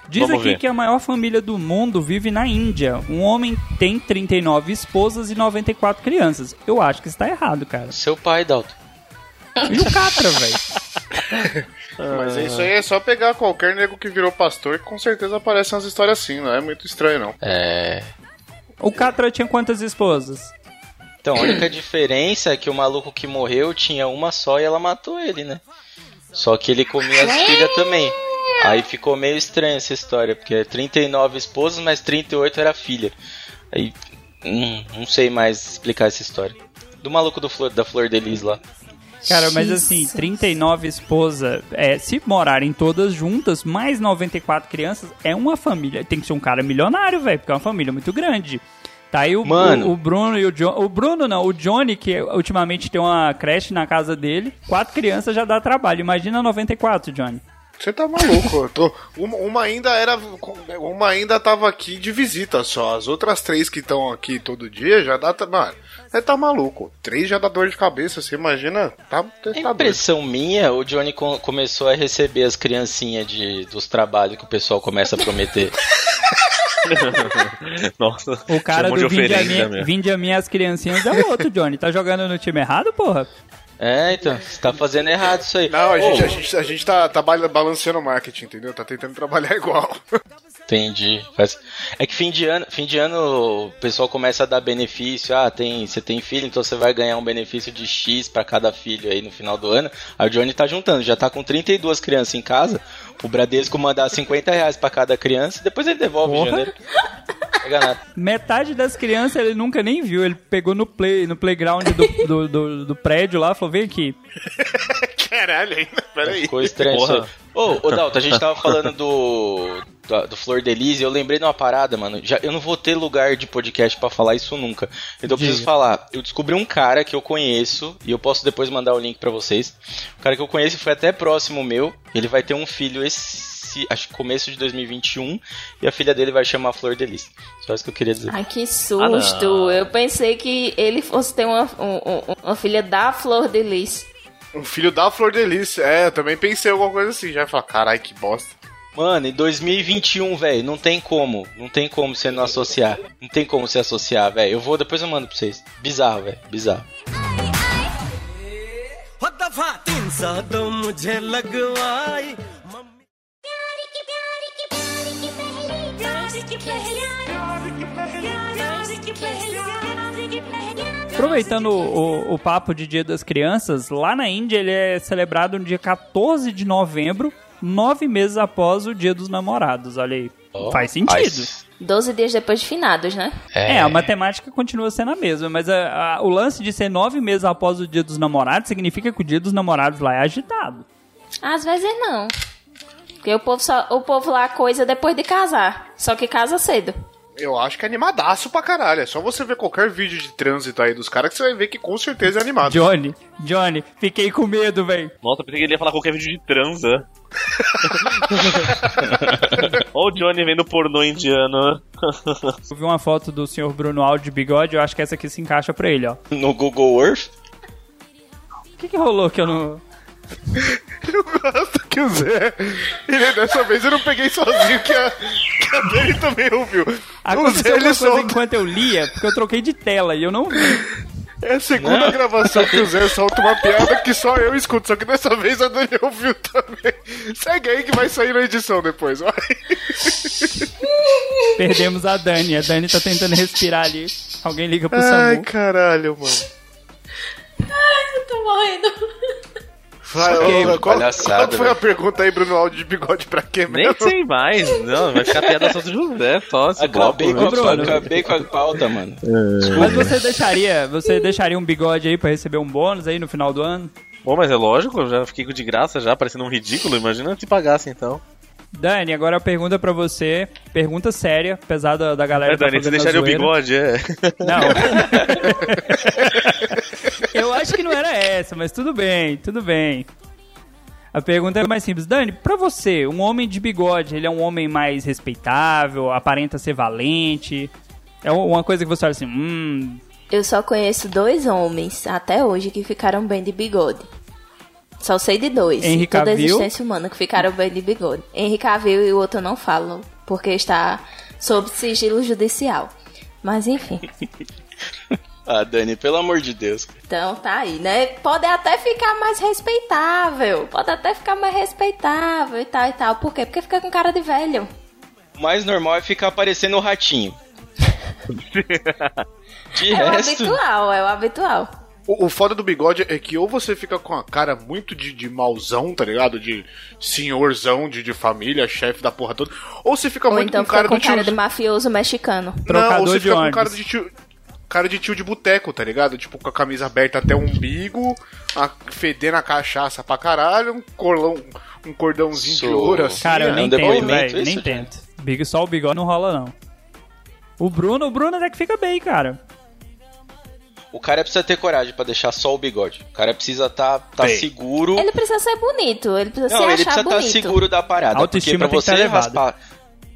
S2: Diz
S3: Vamos
S2: aqui
S3: ver.
S2: que a maior família do mundo vive na Índia. Um homem tem 39 esposas e 94 crianças. Eu acho que isso tá errado, cara.
S6: Seu pai, Dalton.
S2: E o Catra, velho?
S1: Mas isso aí é só pegar qualquer nego que virou pastor que com certeza aparecem umas histórias assim, não é muito estranho não.
S6: É.
S2: O Catra tinha quantas esposas?
S6: Então, a única diferença é que o maluco que morreu tinha uma só e ela matou ele, né? Só que ele comia as filhas também. Aí ficou meio estranha essa história, porque é 39 esposas, mas 38 era filha. Aí, hum, não sei mais explicar essa história. Do maluco do flor, da Flor de Lis lá.
S2: Cara, mas assim, 39 esposas, é, se morarem todas juntas, mais 94 crianças, é uma família. Tem que ser um cara milionário, velho, porque é uma família muito grande. Tá aí o,
S6: Mano.
S2: o, o Bruno e o John. O Bruno não, o Johnny, que ultimamente tem uma creche na casa dele. Quatro crianças já dá trabalho. Imagina 94, Johnny.
S1: Você tá maluco, eu tô. Uma, uma ainda era. Uma ainda tava aqui de visita só. As outras três que estão aqui todo dia já dá. Mano, você tá maluco. Três já dá dor de cabeça, você imagina? Tá, tá doido.
S6: impressão minha, o Johnny co- começou a receber as criancinhas de, dos trabalhos que o pessoal começa a prometer.
S3: Nossa.
S2: O cara do Vinde a, minha. Vinde a minha as criancinhas é o outro, Johnny. Tá jogando no time errado, porra?
S6: É, então, você tá fazendo errado isso aí.
S1: Não, a gente, a gente, a gente tá, tá bal- balanceando o marketing, entendeu? Tá tentando trabalhar igual.
S6: Entendi. É que fim de ano, fim de ano o pessoal começa a dar benefício. Ah, tem, você tem filho, então você vai ganhar um benefício de X pra cada filho aí no final do ano. O Johnny tá juntando, já tá com 32 crianças em casa. O Bradesco mandar 50 reais pra cada criança e depois ele devolve em
S2: Porra.
S6: janeiro. Pega nada.
S2: Metade das crianças ele nunca nem viu. Ele pegou no play, no playground do, do, do, do prédio lá, falou: vem aqui.
S1: Caralho, ainda. Peraí.
S6: Ficou estranho isso
S3: Porra.
S6: aí. Ô, ô Dalton, a gente tava falando do, do, do Flor de Lis e eu lembrei de uma parada, mano. Já, eu não vou ter lugar de podcast pra falar isso nunca. Então eu preciso
S2: Diga.
S6: falar. Eu descobri um cara que eu conheço e eu posso depois mandar o link pra vocês. Um cara que eu conheço foi até próximo meu. Ele vai ter um filho esse, acho que começo de 2021 e a filha dele vai chamar Flor de Lis. Só isso que eu queria dizer.
S5: Ai, que
S3: Ah,
S5: susto.
S3: não.
S5: eu pensei que ele fosse ter uma, um- um- uma filha da Flor de
S1: Um filho da Flor de Lis. É, eu também pensei alguma coisa assim. Já falei, caralho, que bosta.
S6: Mano, em 2021, velho, não tem como. Não tem como você não associar. Não tem como você associar, velho. Eu vou, depois eu mando pra vocês. Bizarro, velho. Bizarro.
S2: Aproveitando o, o, papo de Dia das Crianças, lá na Índia ele é celebrado no dia 14 de novembro, nove meses após o Dia dos Namorados. Olha aí.
S6: Ó,
S2: Faz sentido.
S6: faz-
S5: 12 dias depois de finados, né?
S2: É, a matemática continua sendo a mesma, mas a- a- o lance de ser nove meses após o Dia dos Namorados significa que o Dia dos Namorados lá é agitado.
S5: Às vezes não. Porque o povo, só, o povo lá coisa depois de casar. Só que casa cedo.
S1: Eu acho que é animadaço pra caralho. É só você ver qualquer vídeo de trânsito aí dos caras que você vai ver que com certeza é animado.
S2: Johnny, Johnny, fiquei com medo, velho.
S3: Nossa, pensei que ele ia falar qualquer vídeo de transa. Olha o Johnny vendo pornô indiano.
S2: Eu vi uma foto do senhor Bruno Aldo de bigode, eu acho que essa aqui se encaixa pra ele, ó.
S6: No Google Earth?
S2: O que que rolou que eu não...
S1: Eu gosto que o Zé. Ele, dessa vez eu não peguei sozinho, que a, que a dele também ouviu. O Zé
S2: Aconteceu
S1: ele solta.
S2: enquanto eu lia, porque eu troquei de tela e eu não vi.
S1: É a segunda gravação que o Zé solta uma piada que só eu escuto, só que dessa vez a Dani ouviu também. Segue aí que vai sair na edição depois, vai.
S2: Perdemos a Dani, a Dani tá tentando respirar ali. Alguém liga pro
S1: Ai,
S2: SAMU.
S1: caralho, mano.
S5: Eu tô morrendo.
S1: Vai,
S2: Ok,
S1: ô, qual,
S6: palhaçada,
S1: qual foi
S6: velho.
S1: a pergunta aí, Bruno Aldo de bigode pra quê
S3: Nem
S1: mesmo?
S3: sei mais. Não, vai ficar piada só do José, esse
S6: Acabei,
S3: bloco.
S6: com a,
S2: Bruno.
S6: acabei com a pauta, mano.
S2: Mas você deixaria, você deixaria um bigode aí pra receber um bônus aí no final do ano?
S3: Pô, mas é lógico, eu já fiquei de graça já, parecendo um ridículo. Imagina se pagasse então.
S2: Dani, agora a pergunta pra você, pergunta séria, apesar da, da galera
S3: É,
S2: tá
S3: Dani, você deixaria o bigode? É.
S2: Não. Eu acho que não era essa, mas tudo bem, tudo bem. A pergunta é mais simples. Dani, pra você, um homem de bigode, ele é um homem mais respeitável, aparenta ser valente? É uma coisa que você olha assim, hum,
S5: Eu só conheço dois homens até hoje que ficaram bem de bigode. Só sei de dois.
S2: Henry
S5: em toda a
S2: Cavill?
S5: existência humana que ficaram bem de bigode. Henry Cavill e o outro eu não falo, porque está sob sigilo judicial. Mas enfim.
S6: Ah, Dani, pelo amor de Deus.
S5: Então tá aí, né? Pode até ficar mais respeitável. Pode até ficar mais respeitável e tal e tal. Por quê? Porque fica com cara de velho.
S6: O mais normal é ficar parecendo um ratinho. De
S5: É o
S6: resto,
S5: habitual, é o habitual.
S1: O, o foda do bigode é que ou você fica com a cara muito de, de mauzão, tá ligado? De senhorzão, de, de família, chefe da porra toda. Ou você fica
S5: Ou
S1: muito
S5: então
S1: com cara
S5: fica com
S1: do tio.
S5: cara de mafioso mexicano.
S1: Não,
S2: Trocador
S1: ou você
S2: de
S1: fica com
S2: ônibus.
S1: cara de tio. Cara de tio de boteco, tá ligado? Tipo, com a camisa aberta até o umbigo, a, fedendo a cachaça pra caralho, um colão, um cordãozinho de ouro assim.
S2: cara, eu
S6: é
S2: nem
S6: um
S2: tento, velho, nem
S6: isso,
S2: tento. Big, só o bigode não rola, não. O Bruno, o Bruno até que fica bem, cara.
S6: O cara precisa ter coragem pra deixar só o bigode. O cara precisa tá, tá
S1: Tem.
S6: seguro.
S5: Ele precisa ser bonito, ele precisa
S6: Não,
S5: se
S6: ele
S5: achar
S6: precisa estar
S5: bonito.
S6: seguro da parada. Porque
S2: Autoestima
S6: pra
S2: tem que
S6: você
S2: tá elevada.
S6: raspar,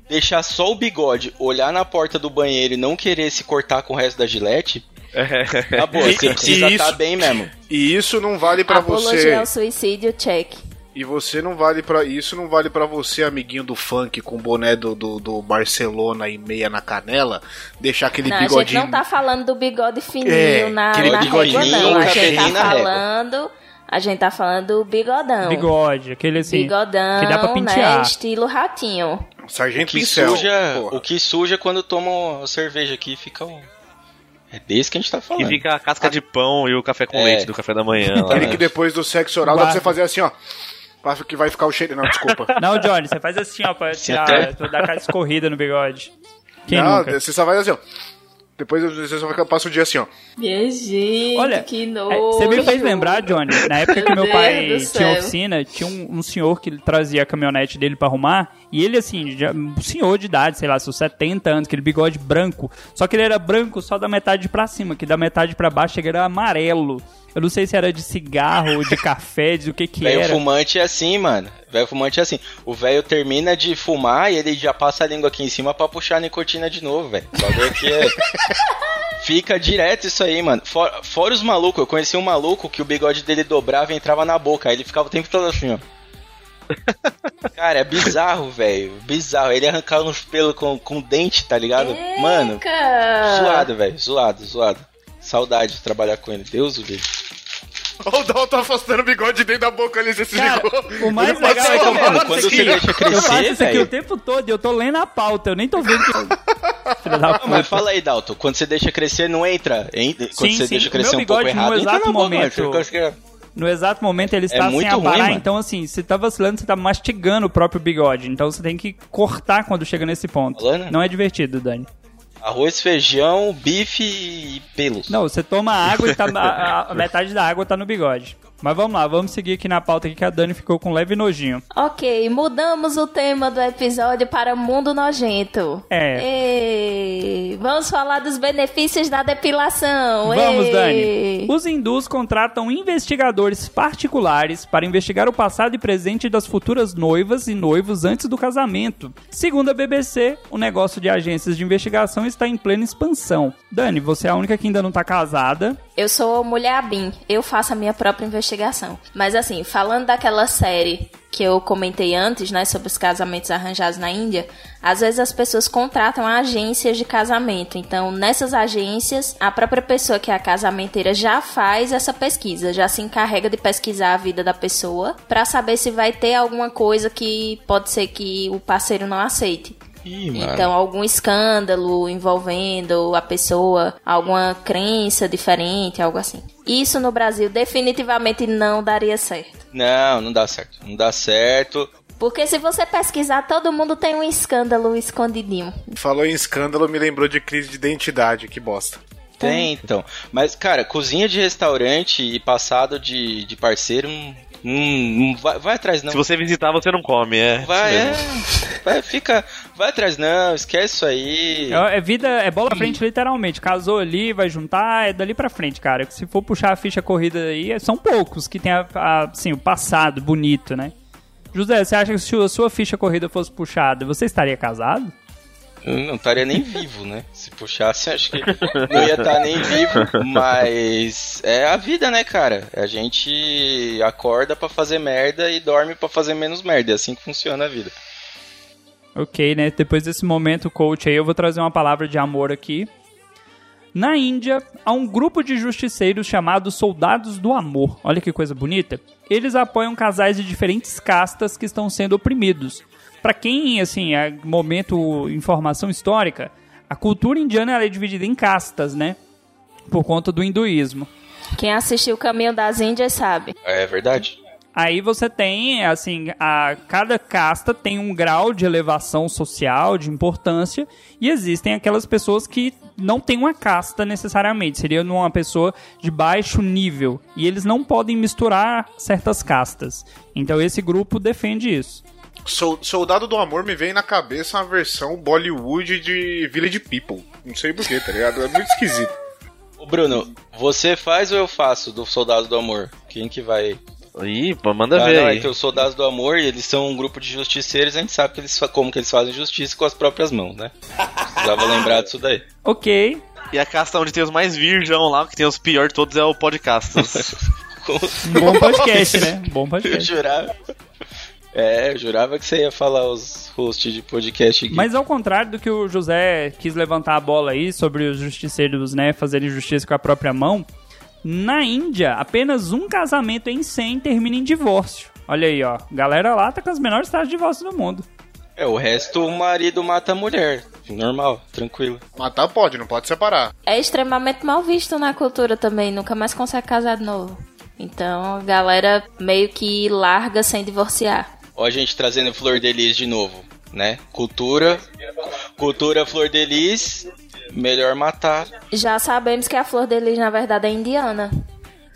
S6: deixar só o bigode, olhar na porta do banheiro e não querer se cortar com o resto da gilete, na boa, você precisa estar
S1: isso-
S6: bem mesmo.
S1: E isso não vale pra
S5: Apologia
S1: você.
S5: ao suicídio, check.
S1: E você não vale para isso não vale pra você, amiguinho do funk com boné do, do, do Barcelona e meia na canela, deixar aquele
S5: Não, a gente
S1: bigodinho.
S5: não tá falando do bigode fininho
S1: É,
S5: na,
S1: aquele
S5: na
S1: bigodinho,
S5: régua, não. A gente tá
S6: na régua.
S5: falando. A gente tá falando do bigodão.
S2: Bigode, aquele assim.
S5: Bigodão,
S2: que dá pra
S5: né?
S2: pentear.
S5: Estilo ratinho.
S1: Sargento
S6: que
S1: Pincel.
S6: suja,
S1: porra.
S6: o que suja quando toma a cerveja aqui fica um... É desse que a gente tá falando.
S3: fica a casca de pão e o café com
S6: É.
S3: leite do café da manhã. lá,
S1: Aquele
S3: né?
S1: que depois do sexo oral dá pra você fazer assim, ó. Acho que vai ficar o cheiro. Não, desculpa.
S2: Não, Johnny, você faz assim, ó, pra tirar,
S6: até-
S2: pra dar aquela escorrida no bigode. Quem
S1: não,
S2: nunca?
S1: você só vai assim, ó. Depois você só fica- passa o dia assim, ó.
S5: Minha gente,
S2: Olha,
S5: que
S2: é,
S5: nojo.
S2: você me fez lembrar, Johnny, na época que meu
S5: Meu
S2: pai tinha oficina, tinha um, um senhor que trazia a caminhonete dele pra arrumar, e ele, assim, já, um senhor de idade, sei lá, seus 70 anos, aquele bigode branco, só que ele era branco só da metade pra cima, que da metade pra baixo ele era amarelo. Eu não sei se era de cigarro, de café, de o que que
S6: Velho
S2: era.
S6: fumante é assim, mano. Velho fumante é assim. O velho termina de fumar e ele já passa a língua aqui em cima pra puxar a nicotina de novo, velho. O bagulho aqui é. Fica direto isso aí, mano. Fora, fora os malucos, eu conheci um maluco que o bigode dele dobrava e entrava na boca. Aí ele ficava o tempo todo assim, ó. Cara, é bizarro, velho. Bizarro. Ele arrancava uns pelos com, com dente, tá ligado? Mano,
S5: Eca!
S6: zoado, velho. Zoado, zoado. Saudade de trabalhar com ele. Deus o livre.
S1: Ó, o Dal tá afastando o bigode dentro da boca ali, você se
S2: Cara,
S1: ligou?
S2: o mais
S1: Ele
S2: legal é que eu faço
S6: quando
S2: isso
S6: você
S2: aqui,
S6: deixa
S2: eu
S6: crescer,
S2: faço isso aqui
S6: velho.
S2: o tempo todo e eu tô lendo a pauta, eu nem tô vendo que...
S6: Não, mas fala aí, Dalton. Quando você deixa crescer, não entra. hein? Quando
S2: Sim,
S6: você
S2: sim.
S6: deixa crescer um pouco
S2: no
S6: errado, entra na boca,
S2: momento-
S6: mano.
S2: No exato momento ele está sem
S6: muito ruim,
S2: aparar, então assim, você tá vacilando, você tá mastigando o próprio bigode. Então você tem que cortar quando chega nesse ponto.
S6: Falando?
S2: Não é divertido, Dani.
S6: Arroz, feijão, bife e pelos.
S2: Não, você toma água e tá, a, a metade da água tá no bigode. Mas vamos lá, vamos seguir aqui na pauta aqui que a Dani ficou com leve nojinho.
S5: Ok, mudamos o tema do episódio para Mundo Nojento.
S2: É.
S5: Ei, vamos falar dos benefícios da depilação.
S2: Vamos,
S5: Ei.
S2: Dani. Os hindus contratam investigadores particulares para investigar o passado e presente das futuras noivas e noivos antes do casamento. Segundo a BBC, o negócio de agências de investigação está em plena expansão. Dani, você é a única que ainda não está casada.
S5: Eu sou mulher Abin, eu faço a minha própria investigação. Mas assim, falando daquela série que eu comentei antes, né, sobre os casamentos arranjados na Índia, às vezes as pessoas contratam agências de casamento. Então, nessas agências, a própria pessoa que é a casamenteira já faz essa pesquisa, já se encarrega de pesquisar a vida da pessoa para saber se vai ter alguma coisa que pode ser que o parceiro não aceite.
S6: Ih.
S5: Então, algum escândalo envolvendo a pessoa, alguma crença diferente, algo assim. Isso no Brasil definitivamente não daria certo.
S6: Não, não dá certo. Não dá certo.
S5: Porque se você pesquisar, todo mundo tem um escândalo escondidinho.
S1: Falou em escândalo, me lembrou de crise de identidade, que bosta.
S6: Tem, então. Mas, cara, cozinha de restaurante e passado de, de parceiro, hum, hum, vai, vai atrás não.
S3: Se você visitar, você não come, é.
S6: Vai, é. Vai, fica. Vai atrás não, esquece isso aí.
S2: É, é vida, é bola pra frente, literalmente. Casou ali, vai juntar, é dali pra frente, cara. Se for puxar a ficha corrida aí, são poucos que tem a, a- assim, o passado bonito, né? José, você acha que se a sua ficha corrida fosse puxada, você estaria casado?
S6: Eu não estaria nem vivo, né? Se puxasse, acho que não ia estar nem vivo. Mas é a vida, né, cara? A gente acorda pra fazer merda e dorme pra fazer menos merda. É assim que funciona a vida.
S2: Ok, né? Depois desse momento coach aí, eu vou trazer uma palavra de amor aqui. Na Índia, há um grupo de justiceiros chamados Soldados do Amor. Olha que coisa bonita. Eles apoiam casais de diferentes castas que estão sendo oprimidos. Pra quem, assim, é momento informação histórica, a cultura indiana ela é dividida em castas, né? Por conta do hinduísmo.
S5: Quem assistiu o Caminho das Índias sabe.
S6: É verdade?
S2: Aí você tem, assim, a cada casta tem um grau de elevação social, de importância, e existem aquelas pessoas que não têm uma casta necessariamente, seria uma pessoa de baixo nível, e eles não podem misturar certas castas. Então esse grupo defende isso.
S1: Sol- Soldado do Amor me vem na cabeça uma versão Bollywood de Village People. Não sei porquê, tá ligado? É muito esquisito.
S6: Ô Bruno, você faz ou eu faço do Soldado do Amor? Quem que vai?
S3: Ih, pô, manda
S6: Ah,
S3: ver
S6: não,
S3: aí.
S6: é que os Soldados do Amor, eles são um grupo de justiceiros, a gente sabe que eles, como que eles fazem justiça com as próprias mãos, né? Precisava lembrar disso daí.
S2: Ok,
S3: E a casta onde tem os mais virgão lá, que tem os piores de todos, é o podcastas.
S2: um bom podcast, né? Bom
S6: Eu
S2: podcast.
S6: jurava. É, eu jurava que você ia falar os hosts de podcast aqui.
S2: Mas ao contrário do que o José quis levantar a bola aí sobre os justiceiros, né, fazerem justiça com a própria mão, na Índia, apenas um casamento em 100 termina em divórcio. Olha aí, ó. Galera lá tá com as menores taxas de divórcio do mundo.
S6: É, o resto o marido mata a mulher. Normal, tranquilo.
S1: Matar pode, não pode separar.
S5: É extremamente mal visto na cultura também, nunca mais consegue casar de novo. Então a galera meio que larga sem divorciar.
S6: Ó, a gente trazendo Flor de Lis de novo, né? Cultura. Cultura Flor de Lis. Melhor matar.
S5: Já sabemos que a flor de lis na verdade é indiana.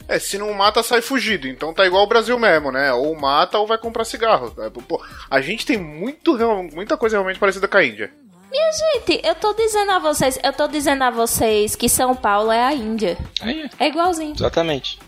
S1: É, se não mata, sai fugido. Então tá igual o Brasil mesmo, né? Ou mata ou vai comprar cigarro. É, Pô, a gente tem muito, muita coisa realmente parecida com a Índia.
S5: Minha gente, eu tô dizendo a vocês, eu tô dizendo a vocês que São Paulo é a Índia.
S6: Aí,
S5: É igualzinho.
S6: exatamente.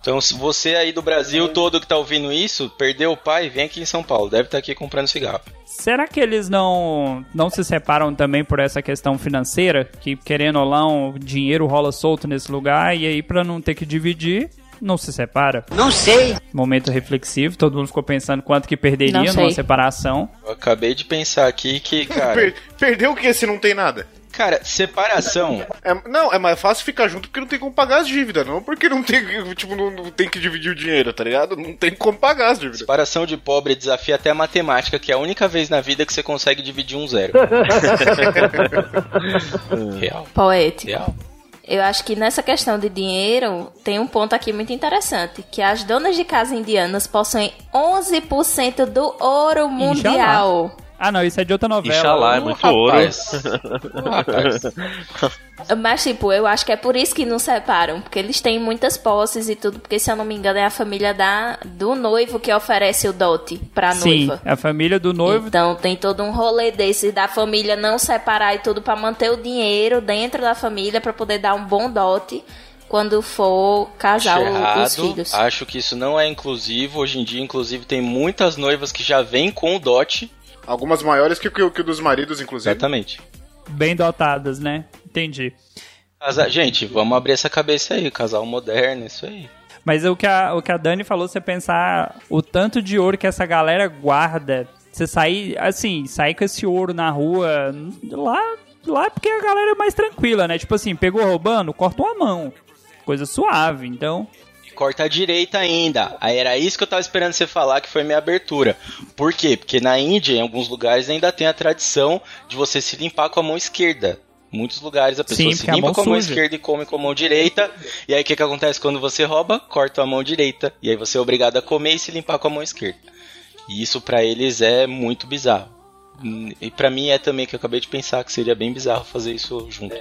S6: Então, se você aí do Brasil todo que tá ouvindo isso, perdeu o pai, vem aqui em São Paulo. Deve estar aqui comprando cigarro.
S2: Será que eles não, não se separam também por essa questão financeira? Que querendo ou não, o dinheiro rola solto nesse lugar e aí pra não ter que dividir, não se separa?
S4: Não sei.
S2: Momento reflexivo, todo mundo ficou pensando quanto que perderia numa separação.
S6: Eu acabei de pensar aqui que, cara.
S1: Per- perdeu o que se não tem nada?
S6: Cara, separação.
S1: É, não, é mais fácil ficar junto porque não tem como pagar as dívidas, não porque não tem, tipo, não, não tem que dividir o dinheiro, tá ligado? Não tem como pagar as dívidas.
S6: Separação de pobre desafia até a matemática, que é a única vez na vida que você consegue dividir um zero. Real.
S5: Poético.
S6: Real.
S5: Eu acho que nessa questão de dinheiro tem um ponto aqui muito interessante, que as donas de casa indianas possuem 11% do ouro mundial.
S2: Ah, não, isso é de outra novela.
S3: Inxalá, é
S6: Ô,
S3: muito ouro.
S6: rapaz. Ô, rapaz.
S5: Mas, tipo, eu acho que é por isso que não separam. Porque eles têm muitas posses e tudo. Porque, se eu não me engano, é a família da, do noivo que oferece o dote pra
S2: Sim,
S5: noiva.
S2: a família do noivo.
S5: Então tem todo um rolê desse da família não separar e tudo pra manter o dinheiro dentro da família pra poder dar um bom dote quando for casar os
S6: errado.
S5: filhos.
S6: Acho que isso não é inclusivo. Hoje em dia, inclusive, tem muitas noivas que já vêm com o dote.
S1: Algumas maiores que, que, que o dos maridos, inclusive.
S6: Exatamente.
S2: Bem dotadas, né? Entendi.
S6: Casa- Gente, vamos abrir essa cabeça aí. Casal moderno, isso aí.
S2: Mas o que a, o que a Dani falou, você pensar o tanto de ouro que essa galera guarda. Você sair, assim, sair com esse ouro na rua, lá, lá é porque a galera é mais tranquila, né? Tipo assim, pegou roubando, corta uma mão. Coisa suave, então.
S6: Corta a direita ainda. Aí era isso que eu tava esperando você falar, que foi minha abertura. Por quê? Porque na Índia, em alguns lugares, ainda tem a tradição de você se limpar com a mão esquerda. Muitos lugares a pessoa
S2: Sim,
S6: se
S2: a
S6: limpa
S2: mão
S6: com a mão
S2: suja.
S6: esquerda e come com a mão direita. E aí o que, que acontece quando você rouba? Corta a mão direita. E aí você é obrigado a comer e se limpar com a mão esquerda. E isso pra eles é muito bizarro. Hum, E pra mim é também que eu acabei de pensar que seria bem bizarro fazer isso junto.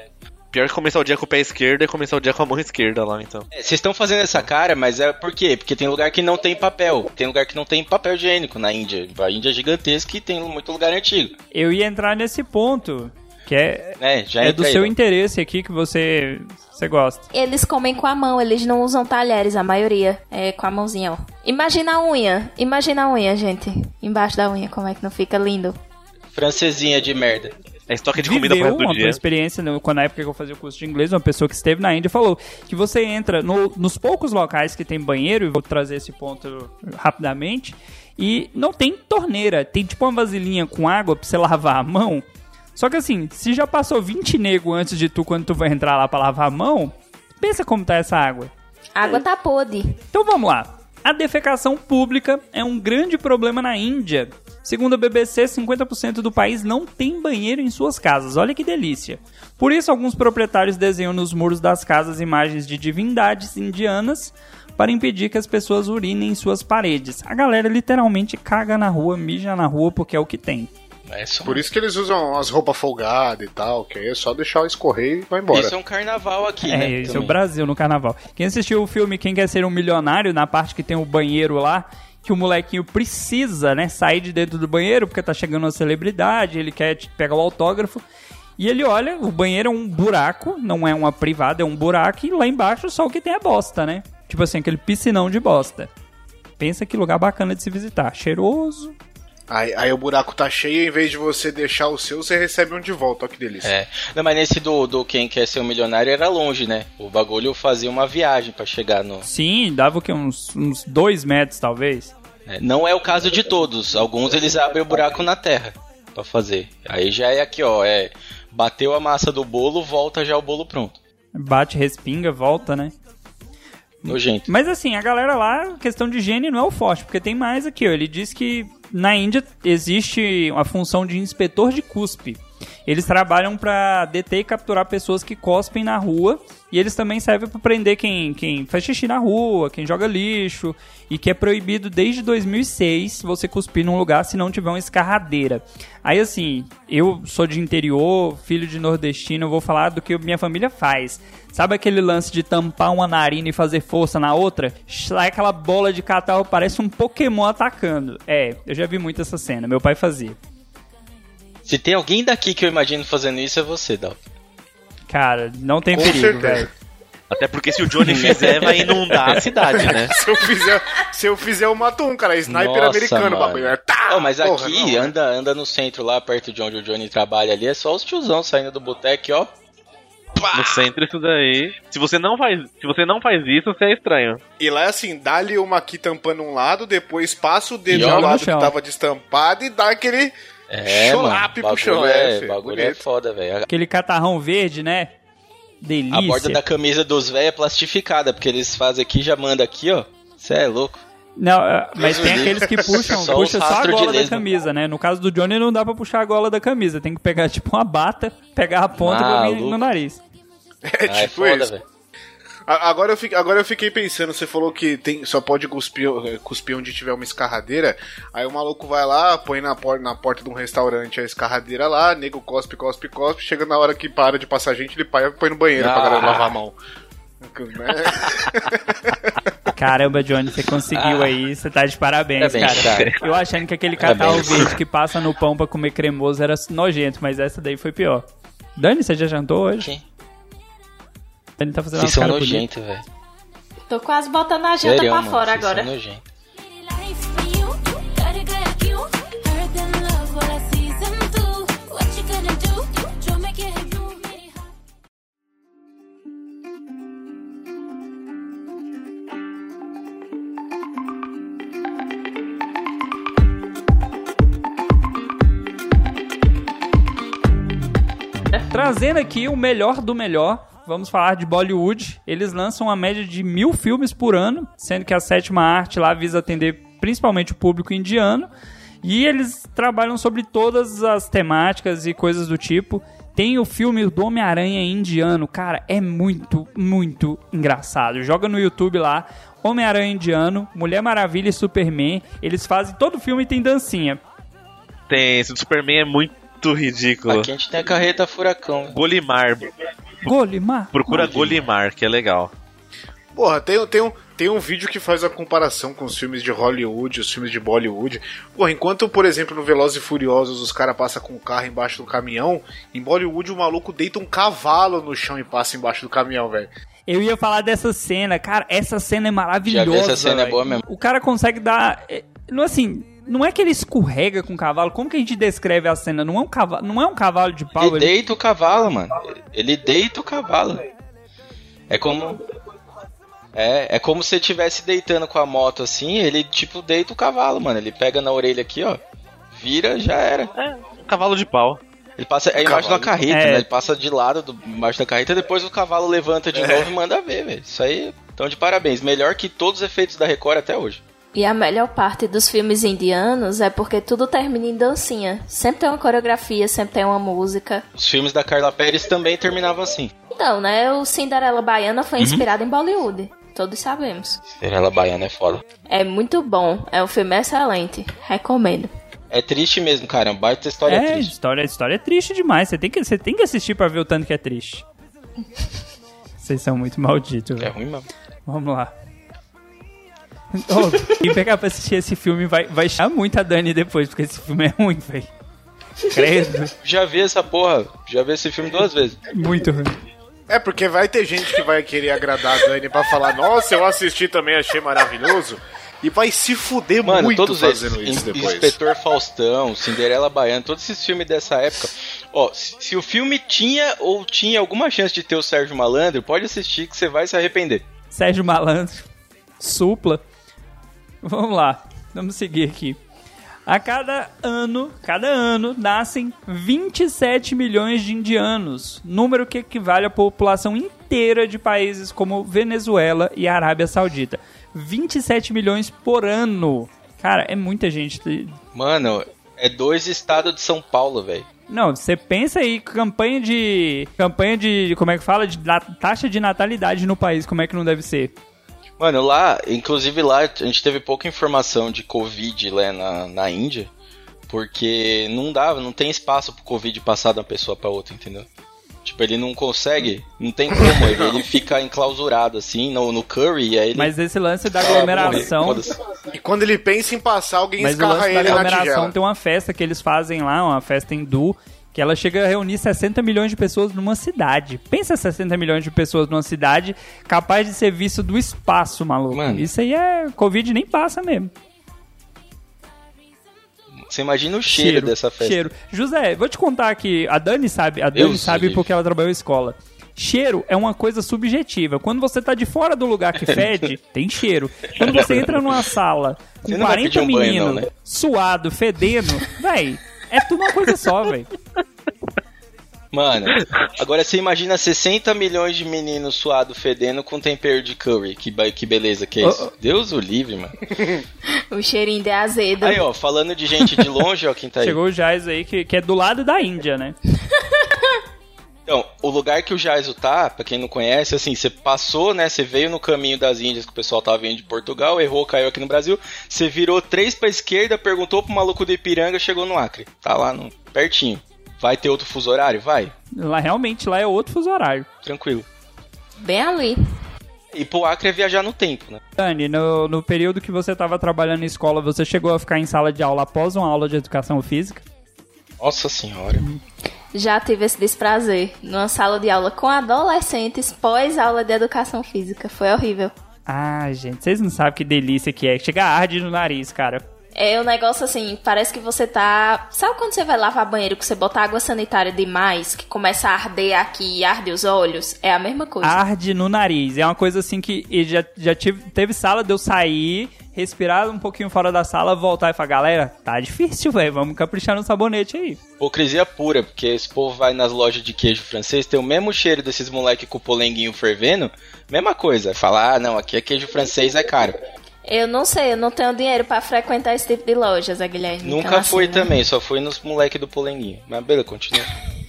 S3: Pior que começar o dia com o pé esquerdo é começar o dia com a mão esquerda lá, então.
S6: É, Vocês estão fazendo essa cara, mas é por quê? Porque tem lugar que não tem papel. Tem lugar que não tem papel higiênico na Índia. A Índia é gigantesca e tem muito lugar antigo.
S2: Eu ia entrar nesse ponto, que é,
S6: É, já
S2: é do
S6: aí,
S2: seu
S6: Dal.
S2: interesse aqui que você, você gosta.
S5: Eles comem com a mão, eles não usam talheres, a maioria. É com a mãozinha, ó. Imagina a unha. Imagina a unha, gente. Embaixo da unha, como é que não fica lindo?
S6: Francesinha de merda.
S3: É estoque de comida pro
S2: Viveu
S3: resto do
S2: uma
S3: dia.
S2: experiência, no, quando na época que eu fazia o curso de inglês, uma pessoa que esteve na Índia falou que você entra no- nos poucos locais que tem banheiro, e vou trazer esse ponto rapidamente, e não tem torneira, tem tipo uma vasilhinha com água pra você lavar a mão. Só que assim, se já passou 20 nego antes de tu, quando tu vai entrar lá pra lavar a mão, pensa como tá essa água.
S5: A água tá podre.
S2: Então vamos lá. A defecação pública é um grande problema na Índia. Segundo a BBC, 50% do país não tem banheiro em suas casas. Olha que delícia. Por isso, alguns proprietários desenham nos muros das casas imagens de divindades indianas para impedir que as pessoas urinem em suas paredes. A galera literalmente caga na rua, mija na rua porque é o que tem.
S6: É só...
S1: Por isso que eles usam as roupas folgadas e tal, que aí é só deixar escorrer e vai embora.
S6: Isso é um carnaval aqui,
S2: É,
S6: né?
S2: esse é o. Brasil no carnaval. Quem assistiu o filme Quem Quer Ser um Milionário, na parte que tem o banheiro lá, que o molequinho precisa, né, sair de dentro do banheiro porque tá chegando uma celebridade, ele quer pegar o autógrafo. E ele olha, o banheiro é um buraco, não é uma privada, é um buraco, e lá embaixo só o que tem é bosta, né? Tipo assim, aquele piscinão de bosta. Pensa que lugar bacana de se visitar. Cheiroso.
S1: Aí, aí o buraco tá cheio, em vez de você deixar o seu, você recebe um de volta. Olha que delícia.
S6: É. Não, mas nesse do, do Quem Quer Ser um Milionário era longe, né? O bagulho fazia uma viagem pra chegar no...
S2: Sim, dava o quê? Uns, uns dois metros, talvez.
S6: É, Não é o caso de todos. Alguns eles abrem o buraco na terra pra fazer. Aí já é aqui, ó. É bateu a massa do bolo, volta já o bolo pronto.
S2: Bate, respinga, volta, né?
S6: Nojento.
S2: Mas assim, a galera lá, questão de higiene não é o forte, porque tem mais aqui, ó. Ele diz que na Índia existe a função de inspetor de cuspe. Eles trabalham pra deter e capturar pessoas que cospem na rua. E eles também servem pra prender quem, quem faz xixi na rua, quem joga lixo. E que é proibido desde 2006 você cuspir num lugar se não tiver uma escarradeira. Aí assim, eu sou de interior, filho de nordestino, vou falar do que minha família faz. Sabe aquele lance de tampar uma narina e fazer força na outra? Sai aquela bola de catarro, parece um Pokémon atacando. É, eu já vi muito essa cena, meu pai fazia.
S6: Se tem alguém daqui que eu imagino fazendo isso, é você, Dal.
S2: Cara, não tem
S1: Com
S2: perigo,
S1: certeza.
S2: velho.
S3: Até porque se o Johnny fizer, vai inundar a cidade, né?
S1: Se eu fizer, se eu fizer, eu mato um, cara. É sniper
S6: Nossa,
S1: americano
S6: mano.
S1: bagulho. É, tá,
S6: Ô, mas
S1: porra,
S6: aqui,
S1: não.
S6: anda, anda no centro lá, perto de onde o Johnny trabalha ali, é só os tiozão saindo do boteco, ó.
S3: No centro isso daí. Se você não faz, se você não faz isso, você é estranho.
S1: E lá é assim, dá-lhe uma aqui tampando um lado, depois passa o dedo
S6: E
S1: no lado que tava destampado e dá aquele
S6: É, mano.
S1: chulape chão.
S6: é,
S1: É,
S6: bagulho é foda, velho.
S2: Aquele catarrão verde, né? Delícia.
S6: A borda da camisa dos velhos é plastificada, porque eles fazem aqui e já manda aqui, ó. Cê é louco.
S2: Não, é, mas
S6: Deus
S2: tem aqueles que puxam,
S6: Só
S2: puxa só a gola da camisa, né? No caso do Johnny não dá pra puxar a gola da camisa, tem que pegar tipo uma bata, pegar a ponta e no nariz.
S1: É
S6: Ah, é
S1: tipo
S6: foda,
S1: isso.
S6: velho.
S1: Agora eu, fiquei, agora eu fiquei pensando, você falou que tem, só pode cuspir, eh, cuspir onde tiver uma escarradeira. Aí o maluco vai lá, põe na, porta na porta de um restaurante a escarradeira lá, nego cospe, cospe, cospe. Chega na hora que para de passar gente, ele pai- põe no banheiro pra
S6: Ah.
S1: galera lavar a mão.
S2: Caramba, Johnny, você conseguiu aí, você tá de parabéns,
S6: Parabéns,
S2: cara.
S6: cara.
S2: Eu achando que aquele catarro
S6: Parabéns.
S2: verde que passa no pão pra comer cremoso era nojento, mas essa daí foi pior. Dani, você já jantou hoje?
S6: Quem?
S2: Dani tá fazendo
S6: Vocês são nojentos, velho.
S5: Tô quase botando a janta
S6: Sério,
S5: pra
S6: mano.
S5: fora
S6: vocês
S5: agora.
S6: São
S7: me high.
S2: Trazendo aqui o melhor do melhor, vamos falar de Bollywood. Eles lançam uma média de mil filmes por ano, sendo que a sétima arte lá visa atender principalmente o público indiano. E eles trabalham sobre todas as temáticas e coisas do tipo. Tem o filme do Homem-Aranha indiano, cara, é muito, muito engraçado. Joga no YouTube lá, Homem-Aranha indiano, Mulher Maravilha e Superman. Eles fazem todo filme tem dancinha.
S3: Tem, esse do Superman é muito ridículo.
S6: Aqui a gente tem a carreta furacão.
S3: Golimar.
S2: Golimar.
S3: Procura Golimar, que é legal.
S1: Porra, tem, tem, um, tem um vídeo que faz a comparação com os filmes de Hollywood, os filmes de Bollywood. Porra, enquanto, por exemplo, no Velozes e Furiosos os caras passam com o carro embaixo do caminhão, em Bollywood o maluco deita um cavalo no chão e passa embaixo do caminhão, velho.
S2: Eu ia falar dessa cena, cara, essa cena é maravilhosa.
S6: Já vi essa cena, é
S2: velho.
S6: boa mesmo.
S2: O cara consegue dar. é, Não assim, não é que ele escorrega com o cavalo. Como que a gente descreve a cena? Não é um cavalo, não é um cavalo de pau.
S6: Ele deita o cavalo, mano. Ele deita o cavalo. É como. É, é como se ele estivesse deitando com a moto assim, ele tipo deita o cavalo, mano. Ele pega na orelha aqui, ó. Vira, já era.
S3: É, um cavalo de pau.
S6: Ele passa é embaixo da carreta,
S2: É.
S6: né? Ele passa de lado do, embaixo da carreta, depois o cavalo levanta de novo e manda ver, velho. Isso aí, então de parabéns. Melhor que todos os efeitos da Record até hoje.
S5: E a melhor parte dos filmes indianos é porque tudo termina em dancinha. Sempre tem uma coreografia, sempre tem uma música.
S6: Os filmes da Carla Pérez também terminavam assim.
S5: Então, né? O Cinderela Baiana foi inspirado em Bollywood. Todos sabemos.
S6: Cinderela Baiana é foda.
S5: É muito bom. É um filme excelente. Recomendo.
S6: É triste mesmo, cara. É baita história
S2: É,
S6: triste.
S2: história, história é triste demais. Você tem, que, você tem que assistir pra ver o tanto que é triste. Vocês são muito malditos,
S6: É ruim mesmo.
S2: Vamos lá. Oh, quem pegar pra assistir esse filme vai, vai chamar muito a Dani depois, porque esse filme é ruim, velho. Credo.
S6: Já vi essa porra. Já vi esse filme duas vezes.
S2: Muito ruim.
S1: É, porque vai ter gente que vai querer agradar a Dani pra falar, nossa, eu assisti também, achei maravilhoso. E vai se fuder
S6: Mano,
S1: muito
S6: todos
S1: fazendo
S6: esses.
S1: isso depois.
S6: Inspetor Faustão, Cinderela Baiana, todos esses filmes dessa época. Ó, se, se o filme tinha ou tinha alguma chance de ter o Sérgio Malandro, pode assistir que você vai se arrepender.
S2: Sérgio Malandro. Supla. Vamos lá. Vamos seguir aqui. A cada ano, cada ano, nascem 27 milhões de indianos, número que equivale à população inteira de países como Venezuela e Arábia Saudita. 27 milhões por ano. Cara, é muita gente.
S6: Mano, é dois estados de São Paulo, velho.
S2: Não, você pensa aí, campanha de. Campanha de. Como é que fala? De na- taxa de natalidade no país, como é que não deve ser?
S6: Mano, lá, inclusive lá, a gente teve pouca informação de Covid lá na, na Índia, porque não dava, não tem espaço pro Covid passar de uma pessoa pra outra, entendeu? Tipo, ele não consegue, não tem como, ele, ele fica enclausurado assim no, no curry, e aí ele.
S2: Mas esse lance da
S6: Ah,
S2: aglomeração.
S1: E quando ele pensa em passar, alguém
S2: Mas o
S1: escarra
S2: lance da
S1: ele na
S2: aglomeração tem uma festa que eles fazem lá, uma festa hindu, que ela chega a reunir 60 milhões de pessoas numa cidade. Pensa 60 milhões de pessoas numa cidade capaz de ser visto do espaço, maluco.
S6: Mano.
S2: Isso aí é. Covid nem passa mesmo.
S6: Você imagina o cheiro, dessa festa.
S2: Cheiro. José, vou te contar que a Dani sabe, a Dani
S6: Deus
S2: sabe porque ela trabalhou em escola. Cheiro é uma coisa subjetiva. Quando você tá de fora do lugar que fede, tem cheiro. Quando você entra numa sala com
S6: Você não vai
S2: 40
S6: pedir um
S2: meninos,
S6: né?
S2: suado, fedendo, véi, é tudo uma coisa só, véi.
S6: Mano, agora você imagina 60 milhões de meninos suados fedendo com tempero de curry. Que, que beleza que é isso. Deus o livre, mano.
S5: O cheirinho de azedo.
S6: Aí, ó, falando de gente de longe, ó, quem tá aí.
S2: Chegou o Jais aí, que, que é do lado da Índia, né?
S6: Então, o lugar que o Jaiso tá, pra quem não conhece, assim, você passou, né? Você veio no caminho das Índias que o pessoal tava vindo de Portugal, errou, caiu aqui no Brasil. Você virou três pra esquerda, perguntou pro maluco do Ipiranga, chegou no Acre. Tá lá no, pertinho. Vai ter outro fuso horário? Vai.
S2: Lá realmente lá é outro fuso horário.
S6: Tranquilo.
S5: Bem ali.
S6: E pro Acre é viajar no tempo, né?
S2: Dani, no, no período que você estava trabalhando em escola, você chegou a ficar em sala de aula após uma aula de educação física?
S6: Nossa senhora.
S5: Já tive esse desprazer numa sala de aula com adolescentes pós aula de educação física. Foi horrível.
S2: Ah, gente, vocês não sabem que delícia que é. Chega arde no nariz, cara.
S5: É um negócio assim, parece que você tá. Sabe quando você vai lavar banheiro que você bota água sanitária demais, que começa a arder aqui e arde os olhos? É a mesma coisa.
S2: Arde no nariz. É uma coisa assim que e já, já tive, teve sala de eu sair, respirar um pouquinho fora da sala, voltar e falar, galera, tá difícil, velho. Vamos caprichar no sabonete aí.
S6: Hipocrisia pura, porque esse povo vai nas lojas de queijo francês, tem o mesmo cheiro desses moleque com o polenguinho fervendo, mesma coisa. Falar, ah, não, aqui é queijo francês, é caro.
S5: Eu não sei, eu não tenho dinheiro pra frequentar esse tipo de loja, Zé Guilherme.
S6: Nunca
S5: Então,
S6: fui
S5: assim, né?
S6: também, só fui nos moleque do polenguinho. Mas beleza, continua.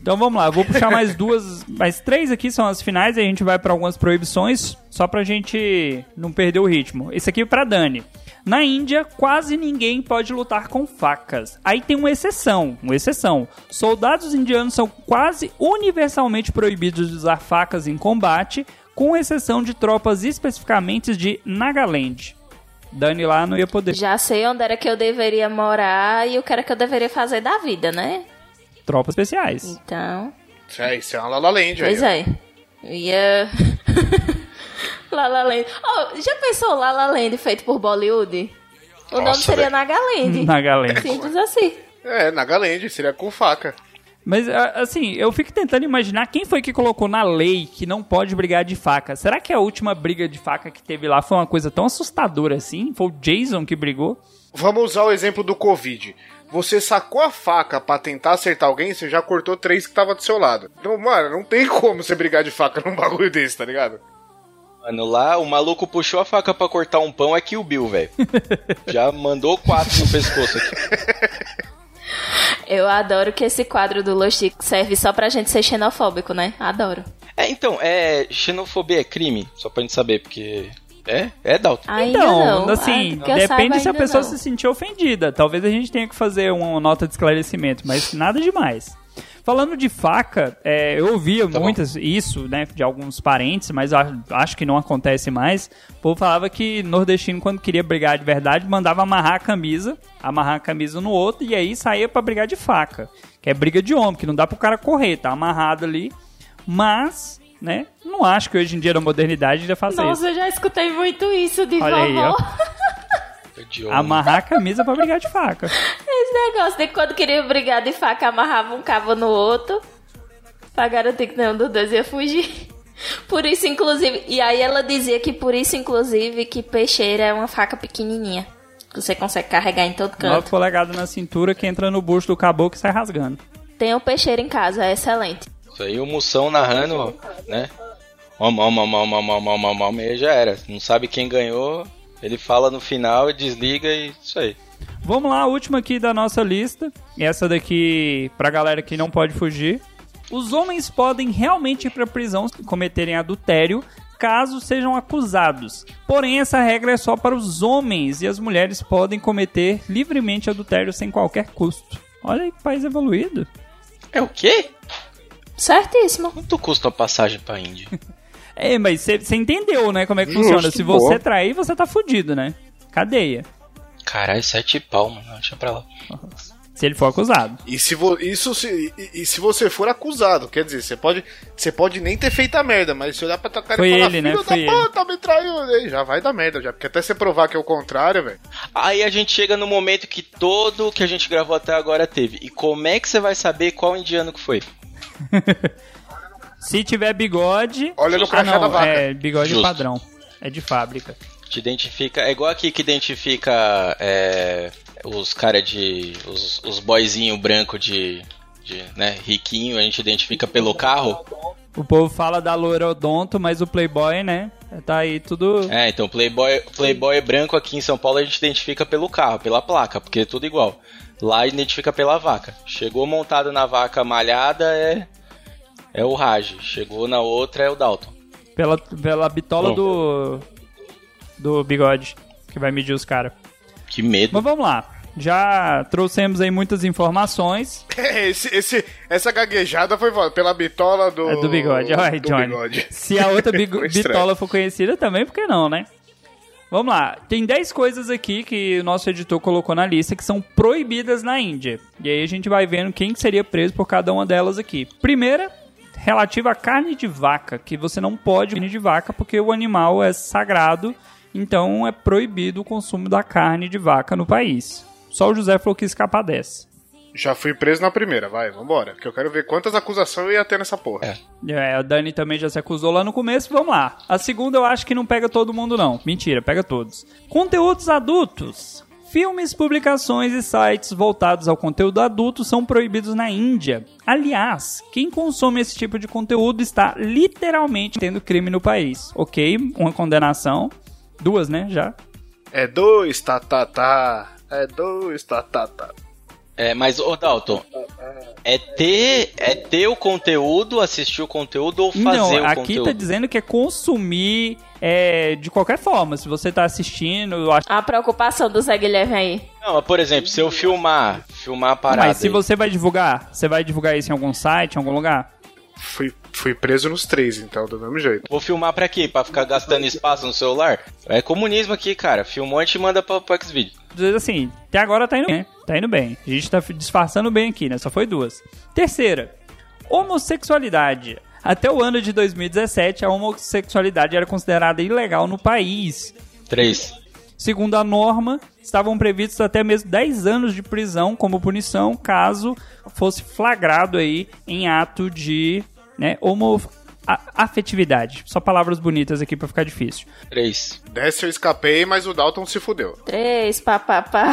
S2: Então vamos lá, eu vou puxar mais duas, mais três aqui são as finais, e a gente vai pra algumas proibições, só pra gente não perder o ritmo. Esse aqui é pra Dani. Na Índia, quase ninguém pode lutar com facas. Aí tem uma exceção, uma exceção. Soldados indianos são quase universalmente proibidos de usar facas em combate, com exceção de tropas especificamente de Nagaland. Dani lá não ia poder.
S5: Já sei onde era que eu deveria morar e o que era que eu deveria fazer da vida, né?
S2: Tropas especiais.
S5: Então,
S1: É, isso é uma Lala Land aí.
S5: pois é. Ia. Lala Land. Oh, já pensou Lala Land feito por Bollywood? O nome
S1: Nossa,
S5: seria
S1: velho.
S5: Nagaland.
S2: Nagaland.
S5: Simples assim.
S1: É, Nagaland, seria com faca.
S2: Mas, assim, eu fico tentando imaginar quem foi que colocou na lei que não pode brigar de faca. Será que a última briga de faca que teve lá foi uma coisa tão assustadora assim? Foi o Jason que brigou?
S1: Vamos usar o exemplo do Covid. Você sacou a faca pra tentar acertar alguém, você já cortou três que tava do seu lado. Então, mano, não tem como você brigar de faca num bagulho desse, tá ligado?
S6: Mano, lá o maluco puxou a faca pra cortar um pão, é que o Bill, velho. Já mandou quatro no pescoço aqui.
S5: Eu adoro que esse quadro do Lost serve só pra gente ser xenofóbico, né? Adoro.
S6: É, então, é. Xenofobia é crime? Só pra gente saber, porque. É? É, Dalton.
S5: Ainda
S2: então,
S5: não.
S2: assim,
S5: Ah,
S2: depende se a pessoa
S5: não.
S2: se sentir ofendida. Talvez a gente tenha que fazer uma nota de esclarecimento, mas nada demais. Falando de faca, é, eu ouvia
S6: Tá bom.
S2: muitas isso, né, de alguns parentes, mas acho que não acontece mais. O povo falava que nordestino, quando queria brigar de verdade, mandava amarrar a camisa, amarrar a camisa no outro e aí saía pra brigar de faca. Que é briga de homem, que não dá pro cara correr, tá amarrado ali. Mas, né, não acho que hoje em dia na modernidade ainda faça isso.
S5: Nossa, eu já escutei muito isso de
S2: Olha aí,
S5: vovó.
S6: De
S2: Amarrar a camisa pra brigar de faca.
S5: Esse negócio de que quando queria brigar de faca, amarrava um cabo no outro. Pra garantir que nenhum dos dois ia fugir. Por isso, inclusive. E aí ela dizia que por isso, inclusive, que peixeira é uma faca pequenininha. Que você consegue carregar em todo
S2: 9
S5: canto.
S2: polegadas na cintura que entra no bucho do caboclo e sai rasgando.
S5: Tem um peixeiro em casa, é excelente.
S6: Isso aí o Moção narrando, né? Om, om, om, om, om, om, om, om, om, e já era. Não sabe quem ganhou, ele fala no final, desliga e isso aí.
S2: Vamos lá, a última aqui da nossa lista. E essa daqui, pra galera que não pode fugir. Os homens podem realmente ir pra prisão se cometerem adultério caso sejam acusados. Porém, essa regra é só para os homens e as mulheres podem cometer livremente adultério sem qualquer custo. Olha aí que país evoluído.
S6: É o quê?
S5: Certíssimo.
S6: Quanto custa a passagem pra Índia?
S2: É, mas você entendeu, né, como é que
S1: Justo,
S2: funciona. Se
S1: boa.
S2: você trair, você tá fudido, né? Cadeia.
S6: Caralho, sete pau, mano. Deixa pra lá.
S2: Se ele for acusado.
S1: E se, vo- isso se, e, e se você for acusado, quer dizer, você pode, você pode nem ter feito a merda, mas se olhar pra tua cara
S2: Foi
S1: e falar,
S2: ele, né?
S1: filho
S2: Foi
S1: da
S2: ele."
S1: puta, me traiu, aí já vai dar merda, já. Porque até você provar que é o contrário, velho.
S6: Aí a gente chega no momento que todo que a gente gravou até agora teve. E como é que você vai saber qual indiano que foi?
S2: Se tiver bigode.
S1: Olha no
S2: ah,
S1: crachá
S2: não,
S1: da vaca.
S2: É bigode
S6: Justo.
S2: padrão. É de fábrica.
S6: Te identifica. É igual aqui que identifica é, os cara de. os, os boyzinho branco de. de né, riquinho, a gente identifica pelo carro.
S2: O povo fala da loira odonto, mas o Playboy, né? Tá aí tudo.
S6: É, então Playboy, Playboy branco aqui em São Paulo a gente identifica pelo carro, pela placa, porque é tudo igual. Lá identifica pela vaca. Chegou montado na vaca malhada é. É o Raj. Chegou na outra é o Dalton.
S2: Pela, pela bitola do. Do bigode. Que vai medir os caras.
S6: Que medo.
S2: Mas vamos lá. Já trouxemos aí muitas informações.
S1: Esse, esse, essa gaguejada foi pela bitola do.
S2: É do bigode. Olha,
S1: do
S2: Johnny.
S1: bigode.
S2: Se a outra bitola for conhecida também, por que não, né? Vamos lá. Tem 10 coisas aqui que o nosso editor colocou na lista que são proibidas na Índia. E aí a gente vai vendo quem que seria preso por cada uma delas aqui. Primeira, relativa à carne de vaca, que você não pode carne de vaca porque o animal é sagrado, então é proibido o consumo da carne de vaca no país. Só o José falou que ia escapar dessa.
S1: Já fui preso na primeira, vai, vambora. Que eu quero ver quantas acusações eu ia ter nessa porra.
S6: É.
S2: É, a Dani também já se acusou lá no começo, vamos lá. A segunda eu acho que não pega todo mundo não. Mentira, pega todos. Conteúdos adultos. Filmes, publicações e sites voltados ao conteúdo adulto são proibidos na Índia. Aliás, quem consome esse tipo de conteúdo está literalmente tendo crime no país. Ok, uma condenação. Duas, né, já.
S1: É dois, tá, tá, tá. É dois, tá, tá, tá.
S6: É, mas, ô Dalton, é ter, é ter o conteúdo, assistir o conteúdo ou fazer
S2: Não,
S6: o
S2: aqui
S6: conteúdo?
S2: tá dizendo que é consumir é, de qualquer forma. Se você tá assistindo, eu acho.
S5: A preocupação do Zé Guilherme aí.
S6: Não, mas, por exemplo, se eu filmar, filmar a parada.
S2: Mas se
S6: aí,
S2: você vai divulgar, você vai divulgar isso em algum site, em algum lugar?
S1: Fui, fui preso nos três, então, do mesmo jeito.
S6: Vou filmar pra quê? Pra ficar gastando espaço no celular? É comunismo aqui, cara. Filmou, a gente manda pra, pro Xvideo.
S2: Assim, até agora tá indo bem? Tá indo bem. A gente tá disfarçando bem aqui, né? Só foi duas. Terceira, homossexualidade. Até o ano de 2017, a homossexualidade era considerada ilegal no país.
S6: Três.
S2: Segundo a norma, estavam previstos até mesmo 10 anos de prisão como punição caso fosse flagrado aí em ato de né, homo afetividade. Só palavras bonitas aqui pra ficar difícil.
S6: Três.
S1: Dessa eu escapei, mas o Dalton se fudeu.
S5: Três, papapá.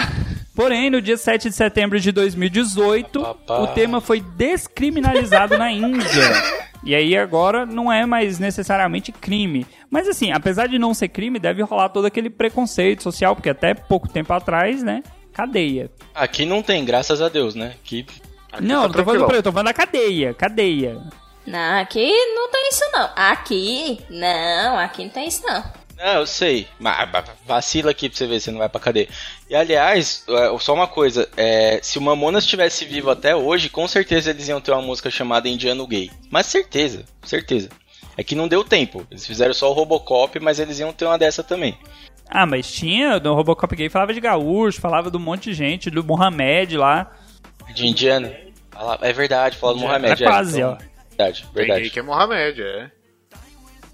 S2: Porém, no dia 7 de setembro de 2018,
S6: Papá.
S2: o tema foi descriminalizado na Índia. E aí agora não é mais necessariamente crime. Mas assim, apesar de não ser crime, deve rolar todo aquele preconceito social, porque até pouco tempo atrás, né, cadeia.
S6: Aqui não tem, graças a Deus, né? Que
S1: Aqui
S2: não,
S1: tá
S2: não tô falando eu, tô falando da cadeia, cadeia.
S5: Não, aqui não tem isso não. Aqui, não, aqui não tem isso não.
S6: Não, eu sei. Mas vacila aqui pra você ver se não vai pra cadeia. E aliás, é, só uma coisa: é, se o Mamonas estivesse vivo até hoje, com certeza eles iam ter uma música chamada Indiano Gay. Mas certeza, certeza. É que não deu tempo. Eles fizeram só o Robocop, mas eles iam ter uma dessa também.
S2: Ah, mas tinha, no Robocop Gay falava de gaúcho, falava de um monte de gente, do Mohamed lá.
S6: De indiano. É verdade, fala do Mohamed.
S2: É quase, ó.
S6: Verdade,
S1: Tem
S6: verdade.
S1: que é Mohamed, é.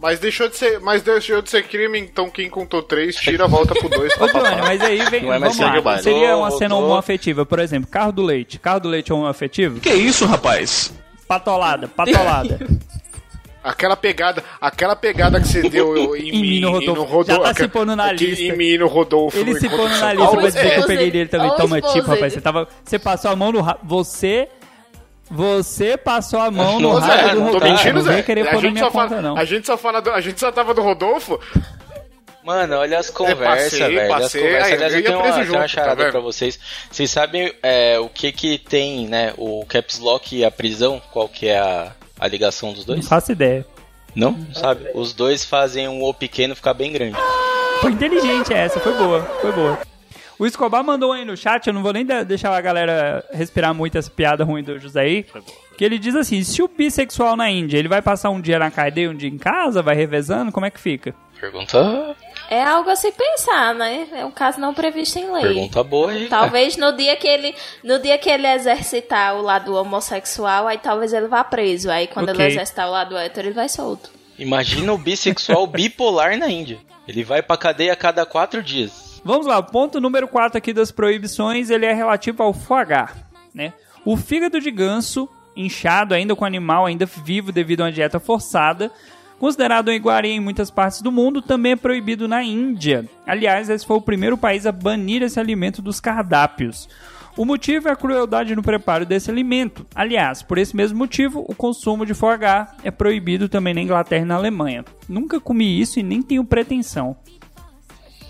S1: Mas deixou de ser, mas deixou de ser crime, então quem contou três, tira, volta pro dois.
S2: Ô, Johnny, mas aí vem,
S6: Não é mais
S2: vamos lá. Seria uma
S6: Voltou.
S2: cena homoafetiva, por exemplo, carro do leite. Carro do leite é homoafetivo?
S8: Que isso, rapaz?
S2: Patolada, patolada.
S1: Aquela pegada, aquela pegada que você deu em,
S2: Em mim no
S1: e no
S2: Rodolfo. Já tá se pondo na lista.
S1: Em mim no Rodolfo.
S2: Ele se
S1: de
S2: na lista pra dizer que eu peguei
S5: ele.
S2: dele também. Toma, tipo, rapaz. Você, tava, você passou a mão no ra- Você. Você passou a mão no rabo
S1: Zé,
S2: do
S1: não tô
S2: Rodolfo.
S1: mentindo,
S2: não vem querer
S1: A
S2: pôr na
S1: gente,
S2: minha
S1: só
S2: conta,
S1: fala,
S2: não.
S1: a gente só fala do, a gente só tava do Rodolfo.
S6: Mano, olha as conversas,
S1: passei,
S6: velho. olha as conversas. Aliás,
S1: eu
S6: tenho uma,
S1: preso
S6: tenho uma
S1: junto, tá
S6: charada
S1: vendo?
S6: pra vocês. Vocês sabem é, o que que tem, né? O Caps Lock e a prisão? Qual que é a, a ligação dos
S2: Não
S6: dois?
S2: faço ideia.
S6: Não? Sabe? Os dois fazem um O pequeno ficar bem grande.
S2: Foi inteligente essa, foi boa, foi boa. O Escobar mandou aí no chat, eu não vou nem de- deixar a galera respirar muito essa piada ruim do José aí. Que ele diz assim: se o bissexual na Índia, ele vai passar um dia na cadeia, um dia em casa, vai revezando, como é que fica?
S6: Pergunta,
S5: É algo a se pensar, né? É um caso não previsto em lei.
S6: pergunta boa aí. cara.
S5: Talvez no dia que ele no dia que ele exercitar o lado homossexual, aí talvez ele vá preso. Aí quando
S2: Ok.
S5: ele exercitar o lado hétero, ele vai solto.
S6: Imagina o bissexual bipolar na Índia. Ele vai pra cadeia a cada quatro dias.
S2: Vamos lá, o ponto número 4 aqui das proibições, ele é relativo ao foie gras, né? O fígado de ganso, inchado ainda com o animal ainda vivo devido a uma dieta forçada, considerado uma iguaria em muitas partes do mundo, também é proibido na Índia. Aliás, esse foi o primeiro país a banir esse alimento dos cardápios. O motivo é a crueldade no preparo desse alimento. Aliás, por esse mesmo motivo, o consumo de foie gras é proibido também na Inglaterra e na Alemanha. Nunca comi isso e nem tenho pretensão.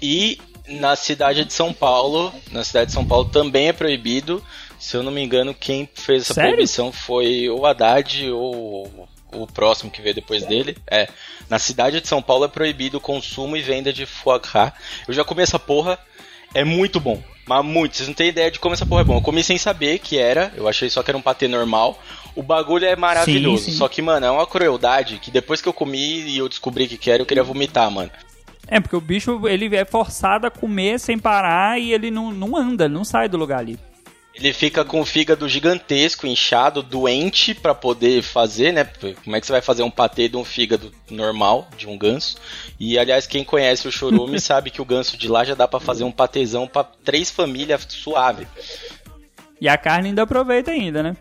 S6: E na cidade de São Paulo, na cidade de São Paulo também é proibido. Se eu não me engano, quem fez essa
S2: Sério?
S6: proibição foi o Haddad ou o próximo que veio depois dele. É, na cidade de São Paulo é proibido o consumo e venda de foie gras. Eu já comi essa porra, é muito bom. Mas muito, vocês não têm ideia de como essa porra é bom. Eu comi sem saber que era, eu achei só que era um patê normal. O bagulho é maravilhoso.
S2: Sim, sim.
S6: Só que, mano, é uma crueldade que depois que eu comi e eu descobri que que era, eu queria vomitar, mano.
S2: É, porque o bicho ele é forçado a comer sem parar e ele não, não anda, não sai do lugar ali.
S6: Ele fica com o fígado gigantesco, inchado, doente pra poder fazer, né? Como é que você vai fazer um patê de um fígado normal, de um ganso? E aliás, quem conhece o chorume sabe que o ganso de lá já dá pra fazer um patezão pra três famílias suave.
S2: E a carne ainda aproveita ainda, né?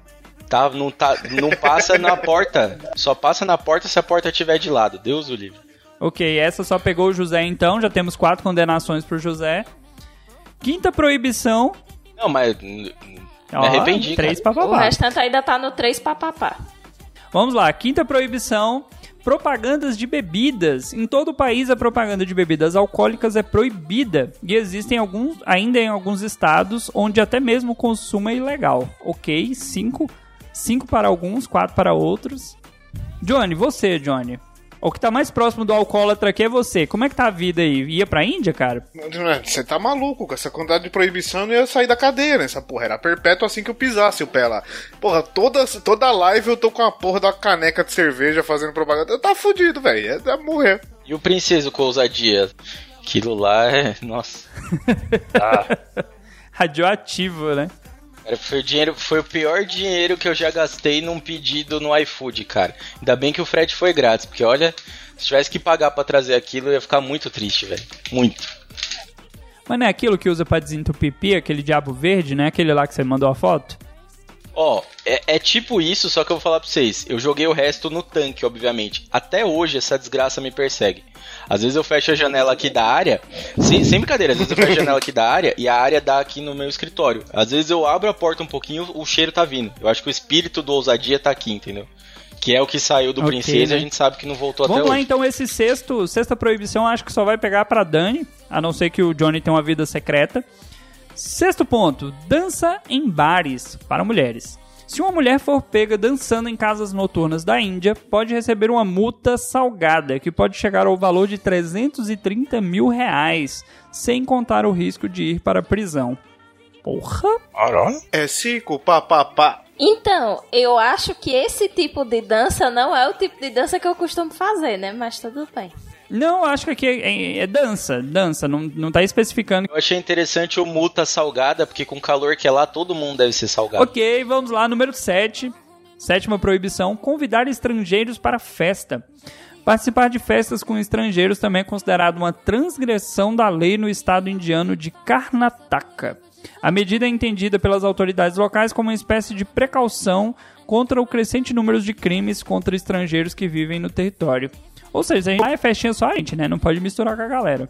S6: Tá, não, tá, não passa na porta, só passa na porta se a porta estiver de lado. Deus o livre.
S2: Ok, essa só pegou o José então, já temos quatro condenações pro José. Quinta proibição.
S6: Não, mas me
S2: ó,
S6: arrependi,
S2: Três
S6: cara.
S2: pra
S5: O restante ainda tá no 3 papapá.
S2: Vamos lá, quinta proibição. Propagandas de bebidas. Em todo o país, a propaganda de bebidas alcoólicas é proibida e existem alguns, ainda em alguns estados onde até mesmo o consumo é ilegal. Ok, cinco, cinco para alguns, quatro para outros. Johnny, você, Johnny. O que tá mais próximo do alcoólatra aqui é você. Como é que tá a vida aí? Ia pra Índia, cara?
S1: Você tá maluco, com essa quantidade de proibição eu não ia sair da cadeia, né? Essa porra era perpétua assim que eu pisasse o pé lá. Porra, toda, toda live eu tô com a porra da caneca de cerveja fazendo propaganda. Eu tá fudido, velho. É, é morrer.
S6: E o princeso com ousadia? Aquilo lá é. Nossa. Ah,
S2: Radioativo, né?
S6: Foi, o dinheiro, foi o pior dinheiro que eu já gastei num pedido no iFood, cara. Ainda bem que o frete foi grátis, porque olha, se tivesse que pagar pra trazer aquilo, eu ia ficar muito triste, velho. Muito.
S2: Mas não é aquilo que usa pra desentupir aquele diabo verde, né? Aquele lá que você mandou a foto?
S6: Ó, é, é tipo isso, só que eu vou falar pra vocês. Eu joguei o resto no tanque, obviamente. Até hoje essa desgraça me persegue. Às vezes eu fecho a janela aqui da área, sem, sem brincadeira, às vezes eu fecho a janela aqui da área e a área dá aqui no meu escritório. Às vezes eu abro a porta um pouquinho, o cheiro tá vindo. Eu acho que o espírito do ousadia tá aqui, entendeu? Que é o que saiu do
S2: Ok,
S6: princesa
S2: né?
S6: e a gente sabe que não voltou
S2: Vamos
S6: até
S2: lá
S6: hoje.
S2: então, esse sexto, sexta proibição acho que só vai pegar pra Dani, a não ser que o Johnny tenha uma vida secreta. Sexto ponto, dança em bares para mulheres. Se uma mulher for pega dançando em casas noturnas da Índia, pode receber uma multa salgada, que pode chegar ao valor de 330 mil reais, sem contar o risco de ir para a prisão. Porra!
S1: É cinco, pá, pá, pá.
S5: Então, eu acho que esse tipo de dança não é o tipo de dança que eu costumo fazer, né? Mas tudo bem.
S2: Não, acho que aqui é, é- é dança, dança, não, não tá especificando
S6: Eu achei interessante o multa salgada, porque com o calor que é lá, todo mundo deve ser salgado.
S2: Ok, vamos lá, número 7. Sétima proibição: convidar estrangeiros para festa. Participar de festas com estrangeiros também é considerado uma transgressão da lei no estado indiano de Karnataka. A medida é entendida pelas autoridades locais como uma espécie de precaução contra o crescente número de crimes contra estrangeiros que vivem no território. Ou seja, a gente- lá é festinha só a gente, né? Não pode misturar com a galera.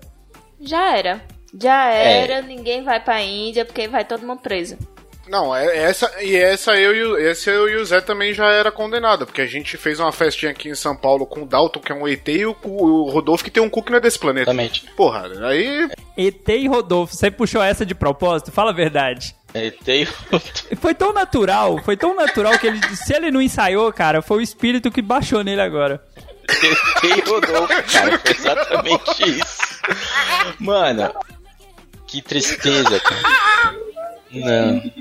S5: Já era. Já
S6: É.
S5: era, ninguém vai pra Índia porque vai todo mundo preso.
S1: Não, é essa e essa eu e o, esse eu e o Zé também já era condenado, porque a gente fez uma festinha aqui em São Paulo com o Dalton, que é um ET, e o, o Rodolfo, que tem um cu que não é desse planeta.
S6: Exatamente.
S1: Porra, aí
S2: ET e Rodolfo, você puxou essa de propósito? Fala a verdade.
S6: É, tem
S2: Foi tão natural, foi tão natural que ele, se ele não ensaiou, cara, foi o espírito que baixou nele agora.
S6: Tem Rodolfo, cara. Foi exatamente isso. Mano, que tristeza, cara. Não.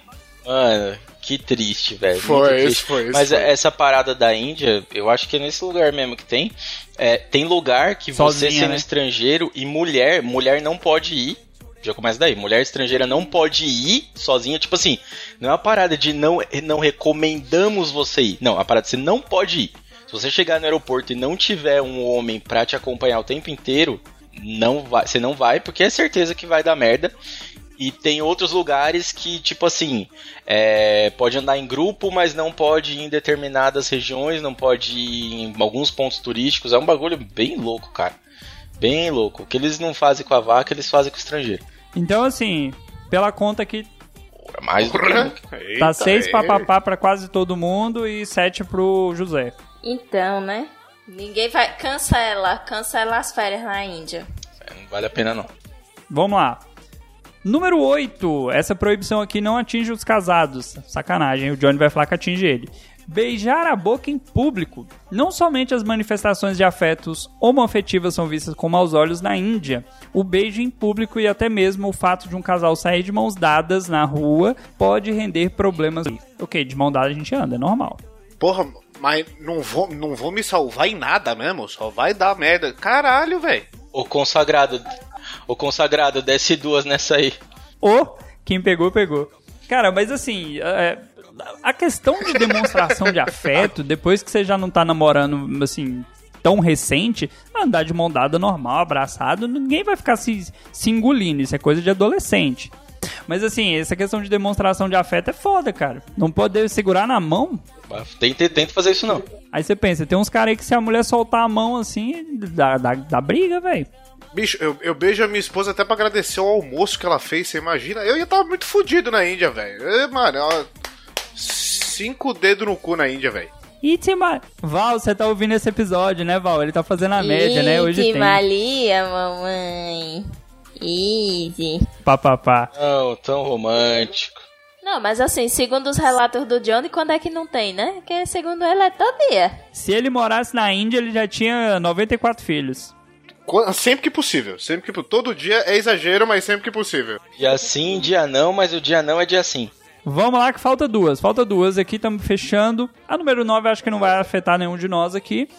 S6: Mano, que triste, velho.
S1: Foi,
S6: triste.
S1: foi, esse
S6: Mas
S1: foi.
S6: essa parada da Índia, eu acho que é nesse lugar mesmo que tem. É, tem lugar que você
S2: Sozinha,
S6: sendo
S2: né?
S6: estrangeiro e mulher, mulher não pode ir. Já começa daí. Mulher estrangeira não pode ir sozinha. Tipo assim, não é uma parada de não, não recomendamos você ir. Não, é uma parada de você não pode ir. Se você chegar no aeroporto e não tiver um homem pra te acompanhar o tempo inteiro, não vai, você não vai, porque é certeza que vai dar merda. E tem outros lugares que, tipo assim, é, pode andar em grupo, mas não pode ir em determinadas regiões, não pode ir em alguns pontos turísticos. É um bagulho bem louco, cara. Bem louco. O que eles não fazem com a vaca, eles fazem com o estrangeiro.
S2: Então, assim, pela conta que
S6: Porra, Mais do que
S2: tá seis
S1: é.
S2: papapá pra quase todo mundo e sete pro José.
S5: Então, né? Ninguém vai. Cancela, cancela as férias na Índia.
S6: Não vale a pena, não.
S2: Vamos lá. Número 8. Essa proibição aqui não atinge os casados. Sacanagem, o Johnny vai falar que atinge ele. Beijar a boca em público. Não somente as manifestações de afetos homoafetivas são vistas com maus olhos na Índia. O beijo em público e até mesmo o fato de um casal sair de mãos dadas na rua pode render problemas. Ok, de mão dada a gente anda, é normal.
S1: Porra, mas não vou, não vou me salvar em nada mesmo, só vai dar merda. Caralho, velho.
S6: O consagrado. O consagrado, desce duas nessa aí.
S2: Ou quem pegou, pegou. Cara, mas assim, é, a questão de demonstração de afeto, depois que você já não tá namorando, assim, tão recente, andar de mão dada normal, abraçado, ninguém vai ficar se, se engolindo. Isso é coisa de adolescente. Mas assim, essa questão de demonstração de afeto é foda, cara. Não poder segurar na mão.
S6: Tenta, tenta fazer isso não.
S2: Aí você pensa, tem uns caras aí que se a mulher soltar a mão assim, dá, dá, dá briga, velho.
S1: Bicho, eu, eu beijo a minha esposa até pra agradecer o almoço que ela fez, você imagina? Eu ia estar muito fudido na Índia, velho. Mano, ó, cinco dedos no cu na Índia, velho.
S2: Itima... Val, você tá ouvindo esse episódio, né, Val? Ele tá fazendo a média, né? Hoje tem.
S5: Malia, mamãe. Easy.
S2: Pá, pá, pá.
S6: Não, tão romântico.
S5: Não, mas assim, segundo os relatos do Johnny, quando é que não tem, né? Porque segundo ele é todo dia.
S2: Se ele morasse na Índia, ele já tinha 94 filhos.
S1: Sempre que possível. Sempre que Todo dia é exagero, mas sempre que possível.
S6: Dia sim, dia não, mas o dia não é dia sim.
S2: Vamos lá que falta duas. Falta duas aqui, estamos fechando. A número 9 acho que não vai afetar nenhum de nós aqui.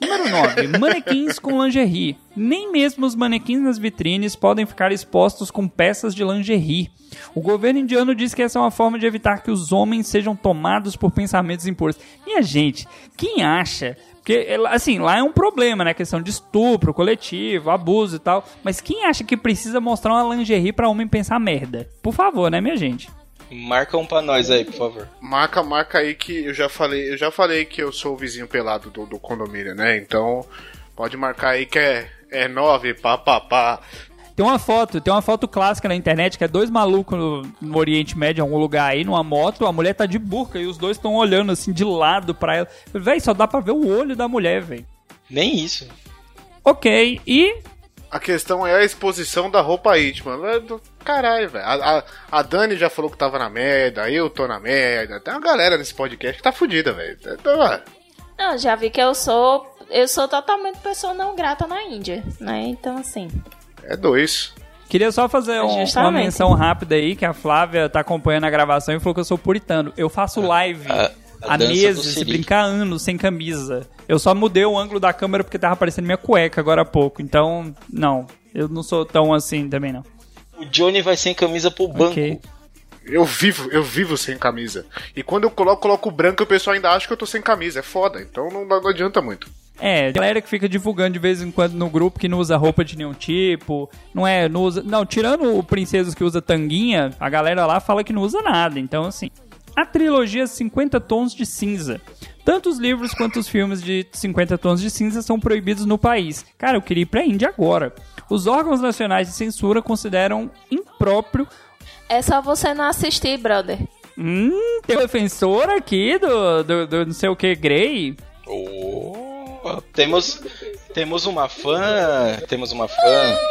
S2: Número 9. manequins com lingerie. Nem mesmo os manequins nas vitrines podem ficar expostos com peças de lingerie. O governo indiano diz que essa é uma forma de evitar que os homens sejam tomados por pensamentos impuros. Minha gente, quem acha... Porque, assim, lá é um problema, né? Questão de estupro coletivo, abuso e tal. Mas quem acha que precisa mostrar uma lingerie pra homem pensar merda? Por favor, né, minha gente?
S6: Marca um pra nós aí, por favor.
S1: Marca, marca aí que eu já falei, eu já falei que eu sou o vizinho pelado do, do condomínio, né? Então, pode marcar aí que é, é nove, pá, pá, pá.
S2: Tem uma foto, tem uma foto clássica na internet que é dois malucos no, no Oriente Médio, em algum lugar aí, numa moto, a mulher tá de burca e os dois estão olhando assim de lado pra ela. Véi, só dá pra ver o olho da mulher, véi.
S6: Nem isso.
S2: Ok, e
S1: A questão é a exposição da roupa íntima. É Caralho, velho. A, a, a Dani já falou que tava na merda, eu tô na merda. Tem uma galera nesse podcast que tá fudida, velho. Então, é.
S5: Não, já vi que eu sou. Eu sou totalmente pessoa não grata na Índia, né? Então, assim.
S1: É dois.
S2: queria só fazer um- uma menção rápida aí, que a Flávia tá acompanhando a gravação e falou que eu sou puritano. Eu faço live
S6: a- a
S2: há meses,
S6: Siri.
S2: brincar anos, sem camisa. Eu só mudei o ângulo da câmera porque tava aparecendo minha cueca agora há pouco. Então, não. Eu não sou tão assim também, não.
S6: O Johnny vai sem camisa pro banco.
S2: Ok.
S1: Eu vivo, eu vivo sem camisa. E quando eu coloco, coloco branco, o pessoal ainda acha que eu tô sem camisa. É foda. Então não, não adianta muito.
S2: É, galera que fica divulgando de vez em quando no grupo que não usa roupa de nenhum tipo, não é, não usa, não, tirando o princesos que usa tanguinha, a galera lá fala que não usa nada. Então assim, a trilogia 50 tons de cinza. Tanto os livros quanto os filmes de 50 tons de cinza são proibidos no país. Cara, eu queria ir pra Índia agora. Os órgãos nacionais de censura consideram impróprio
S5: É só você não assistir, brother.
S2: Hum, tem um defensor aqui do, do, do não sei o que, Grey.
S6: Oh, temos, temos uma fã. Temos uma fã.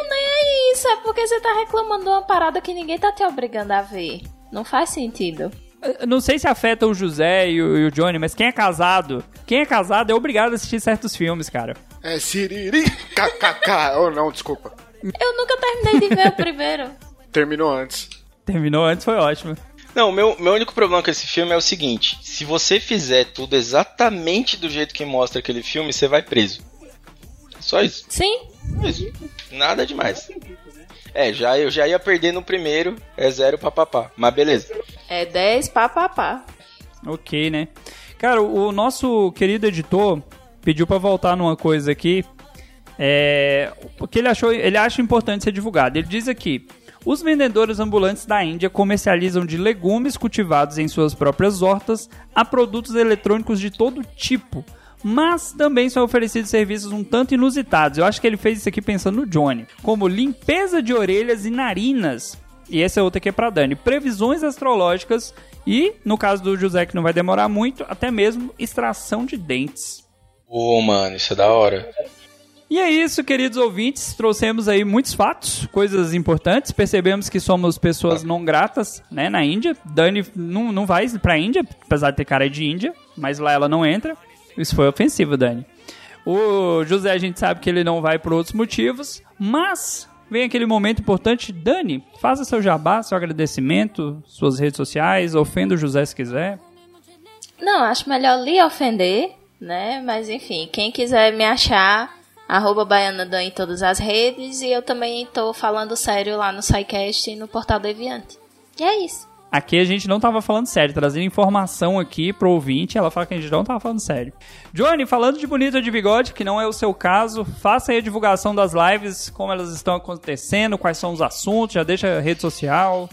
S5: Nem é isso, é porque você tá reclamando de uma parada que ninguém tá te obrigando a ver. Não faz sentido.
S2: Não sei se afeta o José e o, e o Johnny, mas quem é casado, quem é casado é obrigado a assistir certos filmes, cara.
S1: É siriri, kkk. Oh, não, desculpa.
S5: Eu nunca terminei de ver o primeiro.
S1: Terminou antes.
S2: Terminou antes, foi ótimo.
S6: Não, meu, meu único problema com esse filme é o seguinte: se você fizer tudo exatamente do jeito que mostra aquele filme, você vai preso. Só isso.
S5: Sim,
S6: Só isso. Nada demais. É, já, eu já ia perder no primeiro, é zero papapá. Mas beleza.
S5: é 10 pá pá pá.
S2: Ok, né? Cara, o nosso querido editor pediu pra voltar numa coisa aqui. É, porque ele achou, ele acha importante ser divulgado. Ele diz aqui: os vendedores ambulantes da Índia comercializam de legumes cultivados em suas próprias hortas a produtos eletrônicos de todo tipo. Mas também são oferecidos serviços um tanto inusitados. Eu acho que ele fez isso aqui pensando no Johnny, como limpeza de orelhas e narinas. E essa é outra que é pra Dani. Previsões astrológicas e, no caso do José, que não vai demorar muito, até mesmo extração de dentes.
S6: Ô, mano, isso é da hora.
S2: E é isso, queridos ouvintes. Trouxemos aí muitos fatos, coisas importantes. Percebemos que somos pessoas não gratas, né, na Índia. Dani não, não vai pra Índia, apesar de ter cara de Índia, mas lá ela não entra. Isso foi ofensivo, Dani. O José, a gente sabe que ele não vai por outros motivos, mas vem aquele momento importante. Dani, faça seu jabá, seu agradecimento, suas redes sociais, ofenda o José se quiser.
S5: Não, acho melhor lhe ofender, né? Mas enfim, quem quiser me achar, arroba baianadan em todas as redes. E eu também tô falando sério lá no SciCast e no Portal Deviante. E é isso.
S2: Aqui a gente não tava falando sério, trazendo informação aqui pro ouvinte, ela fala que a gente não tava falando sério. Johnny, falando de bonito ou de bigode, que não é o seu caso, faça aí a divulgação das lives, como elas estão acontecendo, quais são os assuntos, já deixa a rede social.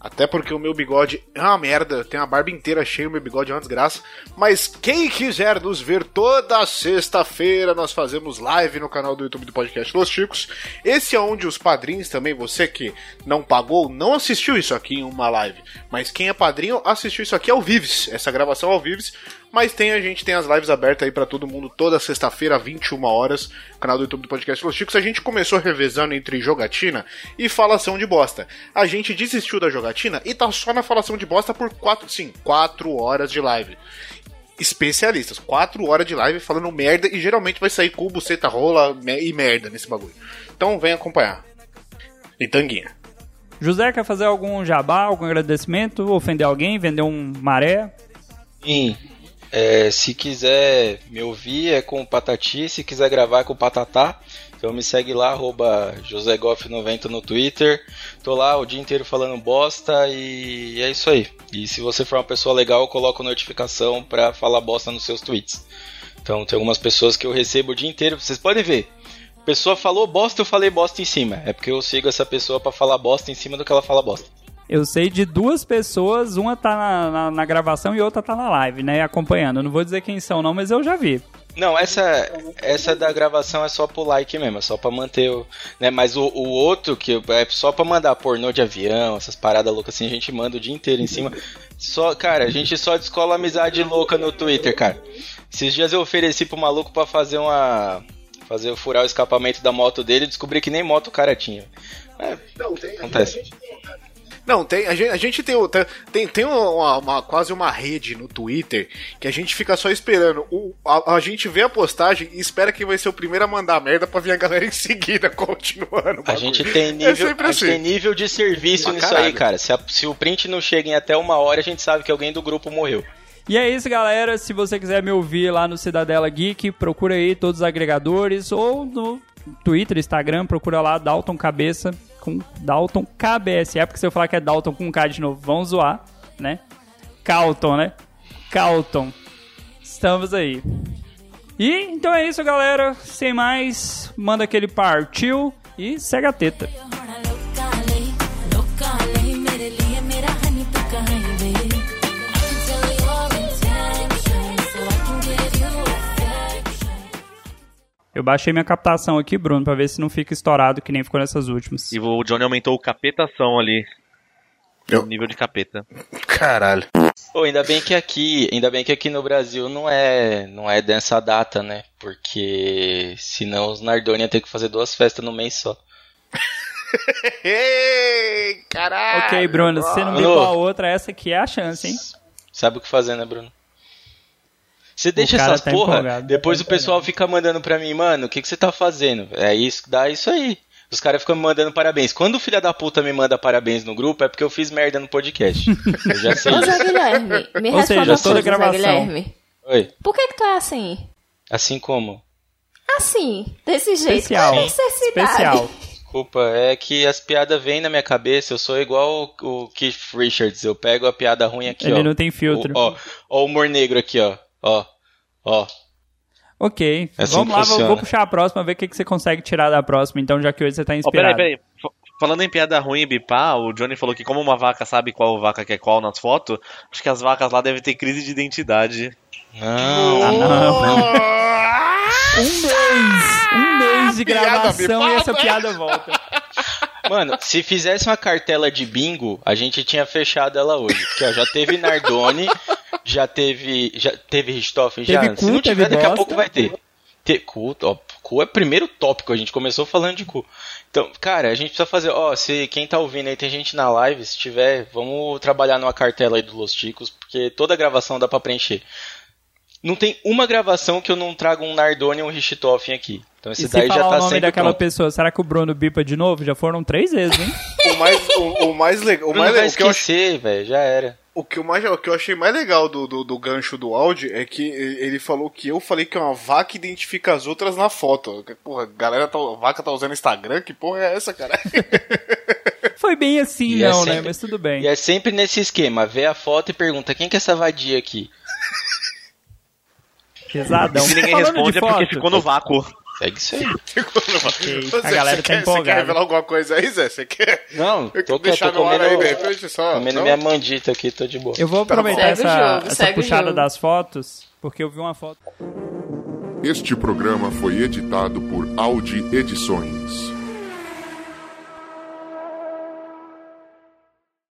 S1: Até porque o meu bigode é uma merda. Eu tenho a barba inteira cheia, o meu bigode é uma desgraça. Mas quem quiser nos ver toda sexta-feira, nós fazemos live no canal do YouTube do Podcast Los Chicos. Esse é onde os padrinhos também, você que não pagou, não assistiu isso aqui em uma live. Mas quem é padrinho assistiu isso aqui ao Vives. Essa gravação ao Vives, Mas tem a gente tem as lives abertas aí pra todo mundo toda sexta-feira, 21 horas, canal do YouTube do Podcast Los Chicos. A gente começou revezando entre jogatina e falação de bosta. A gente desistiu da jogatina e tá só na falação de bosta por 4, sim, 4 horas de live. Especialistas, 4 horas de live falando merda e geralmente vai sair cubo, seta, rola e merda nesse bagulho. Então vem acompanhar. E tanguinha.
S2: José quer fazer algum jabá, algum agradecimento, ofender alguém, vender um maré?
S6: Sim. É, se quiser me ouvir é com o Patati, se quiser gravar é com o Patatá. Então me segue lá, arroba josegoff90 no Twitter. Tô lá o dia inteiro falando bosta e é isso aí. E se você for uma pessoa legal, eu coloco notificação pra falar bosta nos seus tweets. Então tem algumas pessoas que eu recebo o dia inteiro, vocês podem ver. A pessoa falou bosta, eu falei bosta em cima. É porque eu sigo essa pessoa pra falar bosta em cima do que ela fala bosta.
S2: Eu sei de duas pessoas, uma tá na, na- na gravação e outra tá na live, né? Acompanhando. Eu Não vou dizer quem são, não, mas eu já vi.
S6: Não, essa essa da gravação é só pro like mesmo, é só pra manter o. Né, mas o, o outro, que é só pra mandar pornô de avião, essas paradas loucas assim, a gente manda o dia inteiro em cima. Só, cara, a gente só descola amizade louca no Twitter, cara. Esses dias eu ofereci pro maluco pra fazer uma. Fazer furar o escapamento da moto dele e descobri que nem moto o cara tinha. É, acontece.
S1: Não, tem, a, gente, a gente tem, o- tem, tem uma, uma- quase uma rede no Twitter que a gente fica só esperando. O, a, a gente vê a postagem e espera que vai ser o primeiro a mandar merda pra vir a galera em seguida, continuando. o
S6: A gente tem
S1: É
S6: nível,
S1: sempre
S6: a gente
S1: assim.
S6: tem nível de serviço
S1: Pra
S6: nisso aí,
S1: caralho.
S6: cara. Se, a- se o print não chega em até uma hora, a gente sabe que alguém do grupo morreu.
S2: E é isso, galera. Se você quiser me ouvir lá no Cidadela Geek, procura aí todos os agregadores ou no Twitter, Instagram, procura lá Dalton Cabeça com Dalton KBS. É porque se eu falar que é Dalton com K de novo, vão zoar, né? Calton, né? Calton. Estamos aí. E então é isso, galera. Sem mais, manda aquele partiu e segue a teta. Eu baixei minha captação aqui, Bruno, pra ver se não fica estourado que nem ficou nessas últimas.
S3: E o Johnny aumentou o capetação ali.
S1: Eu-
S3: O nível de capeta.
S1: Caralho.
S6: Pô, ainda bem que aqui, ainda bem que aqui no Brasil não é, não é dessa data, né? Porque senão os Nardoni iam ter que fazer duas festas no mês só.
S1: Ei, caralho.
S2: Ok, Bruno, se você não bipou a outra, essa aqui é a chance, hein?
S6: Sabe o que fazer, né, Bruno? Você deixa essas
S2: tá
S6: porra,
S2: empolgado.
S6: depois o pessoal fica mandando pra mim, mano, o que, que você tá fazendo? É isso, dá isso aí. Os caras ficam me mandando parabéns. Quando o filho da puta me manda parabéns no grupo, é porque eu fiz merda no podcast. Eu já sei.
S5: Ô, Zé Guilherme, me
S2: Ou
S5: responda
S2: seja, toda
S5: coisa, Zé
S2: gravação.
S5: Guilherme.
S6: Oi.
S5: Por que que tu é assim?
S6: Assim como?
S5: Assim, desse jeito.
S2: Especial. Especial.
S6: Desculpa, é que as piadas vêm na minha cabeça. Eu sou igual o, Keith Richards. Eu pego a piada ruim aqui, ó.
S2: Ele não tem filtro.
S6: O, ó, ó o humor negro aqui, ó. Ó, ó.
S2: Ok,
S6: É assim
S2: vamos lá, vou,
S6: funciona.
S2: vou puxar a próxima, ver o que, que você consegue tirar da próxima, então, já que hoje você tá inspirado.
S3: peraí, peraí. F- Falando em piada ruim e bipar, o Johnny falou que como uma vaca sabe qual vaca que é qual nas fotos, acho que as vacas lá devem ter crise de identidade.
S6: Não.
S2: Ah, não. Um mês! Um mês de
S1: Piada
S2: gravação e essa piada volta.
S6: Mano, se fizesse uma cartela de bingo, a gente tinha fechado ela hoje. Porque ó, já teve Nardoni, já teve. Já teve Richthofen, já.
S2: Teve
S6: se
S2: cu,
S6: não tiver, daqui a
S2: bosta.
S6: pouco vai ter. Ter cu, ó, cu é primeiro tópico, a gente começou falando de cu. Então, cara, a gente precisa fazer, ó, se quem tá ouvindo aí tem gente na live, se tiver, vamos trabalhar numa cartela aí do Los Ticos, porque toda gravação dá pra preencher. Não tem uma gravação que eu não traga um Nardoni e um Richthofen aqui. Então esse
S2: E se
S6: daí já
S2: falar
S6: tá
S2: o nome daquela
S6: pronto.
S2: pessoa, será que o Bruno bipa de novo? Já foram três vezes, hein?
S1: O mais, o, o mais legal. O, mais,
S6: vai
S1: le- o, que eu ach-
S6: esquecer, velho, já era.
S1: o, que eu mais, o que eu achei mais legal do, do, do gancho do áudio é que ele falou que eu falei que uma vaca identifica as outras na foto. Porra, a galera tá, a vaca tá usando Instagram? Que porra é essa, cara?
S2: Foi bem assim,
S6: E é
S2: não, né?
S6: sempre-
S2: Mas tudo bem.
S6: E é sempre nesse esquema, vê a foto e pergunta quem que é essa vadia aqui?
S2: Pesadão.
S3: Se ninguém
S2: Falando
S3: responde
S2: de
S3: é porque
S2: foto,
S3: ficou no vácuo.
S6: Segue isso aí.
S1: Você,
S2: a galera
S1: você
S2: tá
S1: quer, você
S2: empolgada.
S1: quer revelar alguma coisa aí, Zé? Você quer?
S6: Não,
S1: Eu
S6: tô,
S1: deixar
S6: tô
S1: no ar
S6: comendo,
S1: aí, de só.
S6: comendo minha mandita aqui, tô de boa.
S2: Eu vou aproveitar
S5: Segue o
S2: essa,
S5: jogo,
S2: essa puxada das fotos, porque eu vi uma foto.
S8: Este programa foi editado por Audi Edições.